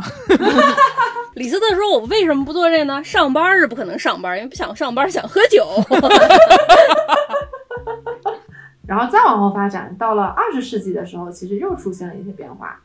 S2: (laughs)
S3: 李斯特说：“我为什么不做这呢？上班是不可能上班，因为不想上班，想喝酒。(laughs)
S8: 然后再往后发展，到了二十世纪的时候，其实又出现了一些变化。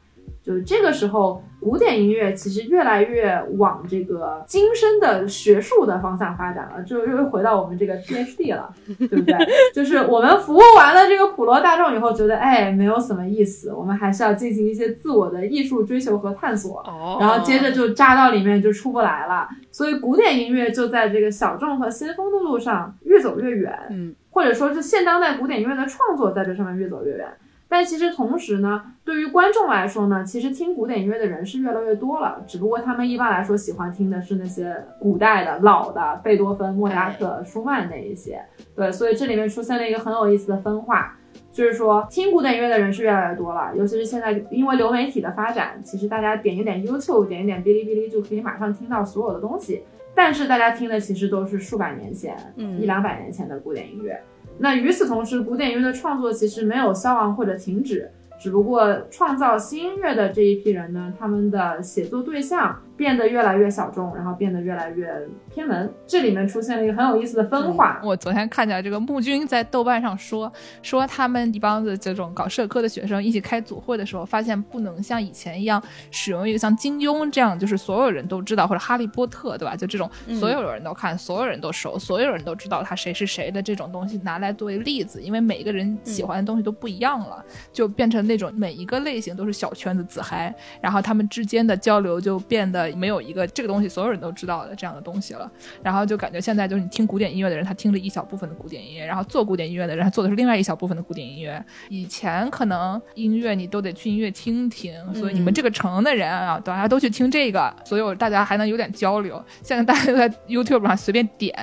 S8: 就是这个时候，古典音乐其实越来越往这个精深的学术的方向发展了，就又回到我们这个 PhD 了，对不对？(laughs) 就是我们服务完了这个普罗大众以后，觉得哎没有什么意思，我们还是要进行一些自我的艺术追求和探索。
S3: 哦
S8: 然后接着就扎到里面就出不来了，所以古典音乐就在这个小众和先锋的路上越走越远。
S3: 嗯，
S8: 或者说是现当代古典音乐的创作在这上面越走越远。但其实同时呢，对于观众来说呢，其实听古典音乐的人是越来越多了，只不过他们一般来说喜欢听的是那些古代的老的贝多芬、莫扎特、舒曼那一些。对，所以这里面出现了一个很有意思的分化。就是说，听古典音乐的人是越来越多了，尤其是现在因为流媒体的发展，其实大家点一点 YouTube，点一点哔哩哔哩就可以马上听到所有的东西。但是大家听的其实都是数百年前、
S3: 嗯
S8: 一两百年前的古典音乐。那与此同时，古典音乐的创作其实没有消亡或者停止，只不过创造新音乐的这一批人呢，他们的写作对象变得越来越小众，然后变得越来越偏门。这里面出现了一个很有意思的分化。
S2: 我昨天看见这个木君在豆瓣上说，说他们一帮子这种搞社科的学生一起开组会的时候，发现不能像以前一样使用一个像金庸这样，就是所有人都知道，或者哈利波特，对吧？就这种所有人都看、所有人都熟、所有人都知道他谁是谁的这种东西拿来作为例子，因为每一个人喜欢的东西都不一样了，就变成那种每一个类型都是小圈子自嗨，然后他们之间的交流就变得没有一个这个东西所有人都知道的这样的东西了。然后就感觉现在就是你听古典音乐的人，他听了一小部分的古典音乐，然后做古典音乐的人，他做的是另外一小部分的古典音乐。以前可能音乐你都得去音乐厅听，所以你们这个城的人啊，大家都去听这个，所以大家还能有点交流。现在大家都在 YouTube 上随便点。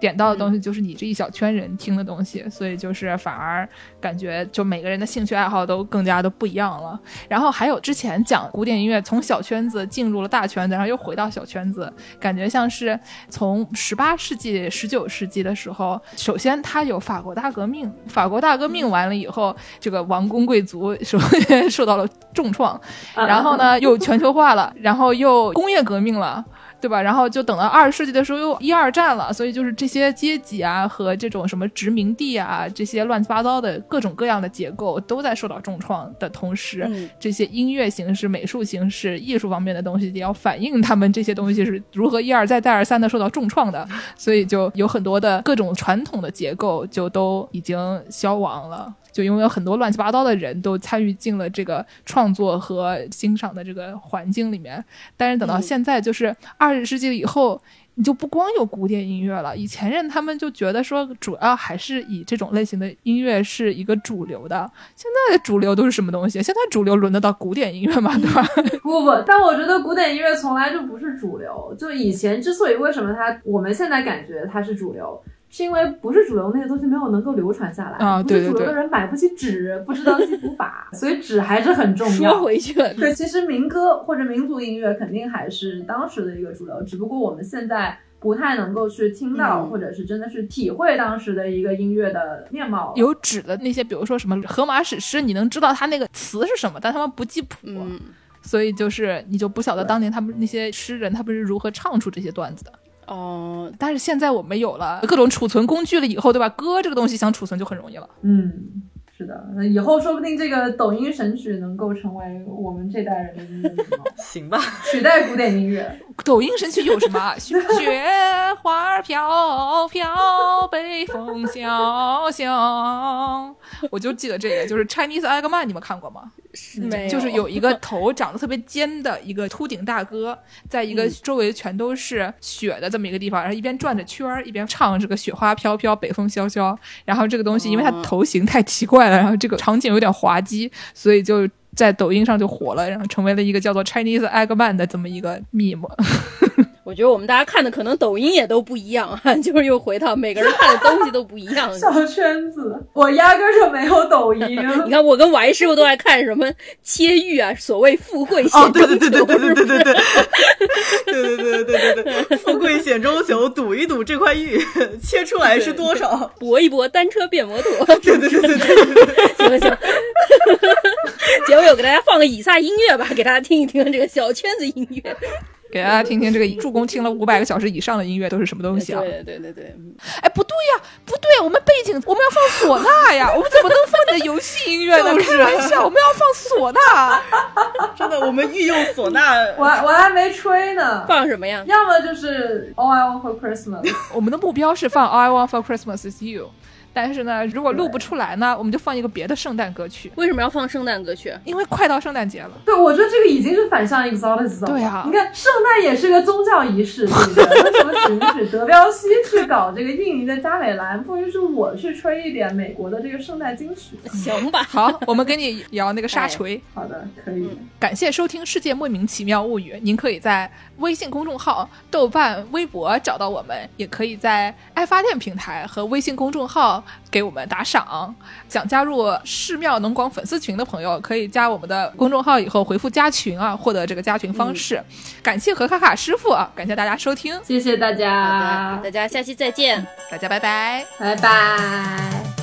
S2: 点到的东西就是你这一小圈人听的东西，所以就是反而感觉就每个人的兴趣爱好都更加的不一样了。然后还有之前讲古典音乐从小圈子进入了大圈子，然后又回到小圈子，感觉像是从十八世纪、十九世纪的时候，首先它有法国大革命，法国大革命完了以后，这个王公贵族首先 (laughs) 受到了重创，然后呢 (laughs) 又全球化了，然后又工业革命了。对吧？然后就等到二十世纪的时候又一二战了，所以就是这些阶级啊和这种什么殖民地啊这些乱七八糟的各种各样的结构都在受到重创的同时，这些音乐形式、美术形式、艺术方面的东西也要反映他们这些东西是如何一而再再而三的受到重创的，所以就有很多的各种传统的结构就都已经消亡了。就因为有很多乱七八糟的人都参与进了这个创作和欣赏的这个环境里面，但是等到现在，就是二十世纪以后，你就不光有古典音乐了。以前人他们就觉得说，主要还是以这种类型的音乐是一个主流的。现在的主流都是什么东西？现在主流轮得到古典音乐吗？对吧？(laughs)
S8: 不不，但我觉得古典音乐从来就不是主流。就以前之所以为什么它，我们现在感觉它是主流。是因为不是主流那些东西没有能够流传下来
S2: 啊，
S8: 不是主流的人买不起纸，不知道记谱法，所以纸还是很重要。
S3: 说回去了，
S8: 对，其实民歌或者民族音乐肯定还是当时的一个主流，只不过我们现在不太能够去听到，或者是真的是体会当时的一个音乐的面貌。
S2: 有纸的那些，比如说什么荷马史诗，你能知道它那个词是什么，但他们不记谱，所以就是你就不晓得当年他们那些诗人他们是如何唱出这些段子的。
S3: 哦，
S2: 但是现在我们有了各种储存工具了以后，对吧？歌这个东西想储存就很容易了。
S8: 嗯，是的，那以后说不定这个抖音神曲能够成为我们这代人的音乐 (laughs)
S1: 行吧，
S8: 取代古典音乐。
S2: 抖音神曲有什么？(laughs) 雪花飘飘，北风萧萧。我就记得这个，就是 Chinese Eggman，你们看过吗？
S3: 没，
S2: 就是有一个 (laughs) 头长得特别尖的一个秃顶大哥，在一个周围全都是雪的这么一个地方，然后一边转着圈儿，一边唱这个雪花飘飘，北风萧萧。然后这个东西，因为它头型太奇怪了，然后这个场景有点滑稽，所以就在抖音上就火了，然后成为了一个叫做 Chinese Eggman 的这么一个 meme。
S3: 我觉得我们大家看的可能抖音也都不一样啊，(laughs) 就是又回到每个人看的东西都不一样。(laughs)
S8: 小圈子，我压根就没有抖音。(laughs)
S3: 你看我跟王师傅都爱看什么切玉啊，所谓富贵险
S1: 中求。对对对对对对对对对对对对对对对，富贵险中求，赌一赌这块玉切出来是多少？
S3: 搏一搏，单车变摩托。
S1: 对对对对对，
S3: 行了行。结尾我给大家放个以撒音乐吧，给大家听一听这个小圈子音乐。
S2: 给大家听听这个助攻听了五百个小时以上的音乐都是什么东西啊？
S3: 对对对对，
S2: 哎，不对呀，不对，我们背景我们要放唢呐呀，我们怎么能放的游戏音乐呢？开玩笑，我们要放唢呐。(laughs)
S1: 真的，我们御用唢呐，(laughs)
S8: 我我还没吹呢。
S3: 放什么呀？
S8: 要么就是 All I Want for Christmas。(laughs)
S2: 我们的目标是放 All I Want for Christmas is You。但是呢，如果录不出来呢，我们就放一个别的圣诞歌曲。
S3: 为什么要放圣诞歌曲？
S2: 因为快到圣诞节了。
S8: 对，我觉得这个已经是反向 exoticism。
S2: 对啊，
S8: 你看，圣诞也是个宗教仪式，对不对？(laughs) 为什么只允许德彪西去搞这个印尼的加美兰，不允许我去吹一点美国的这个圣诞金曲？
S3: 行吧。(laughs)
S2: 好，我们给你摇那个沙锤。
S8: 好的，可以。
S2: 感谢收听《世界莫名其妙物语》，您可以在微信公众号、豆瓣、微博找到我们，也可以在爱发电平台和微信公众号给我们打。赏，想加入寺庙农广粉丝群的朋友，可以加我们的公众号，以后回复加群啊，获得这个加群方式。感谢何卡卡师傅啊，感谢大家收听，
S8: 谢谢大家，
S3: 大家下期再见，
S2: 大家拜拜，
S8: 拜拜。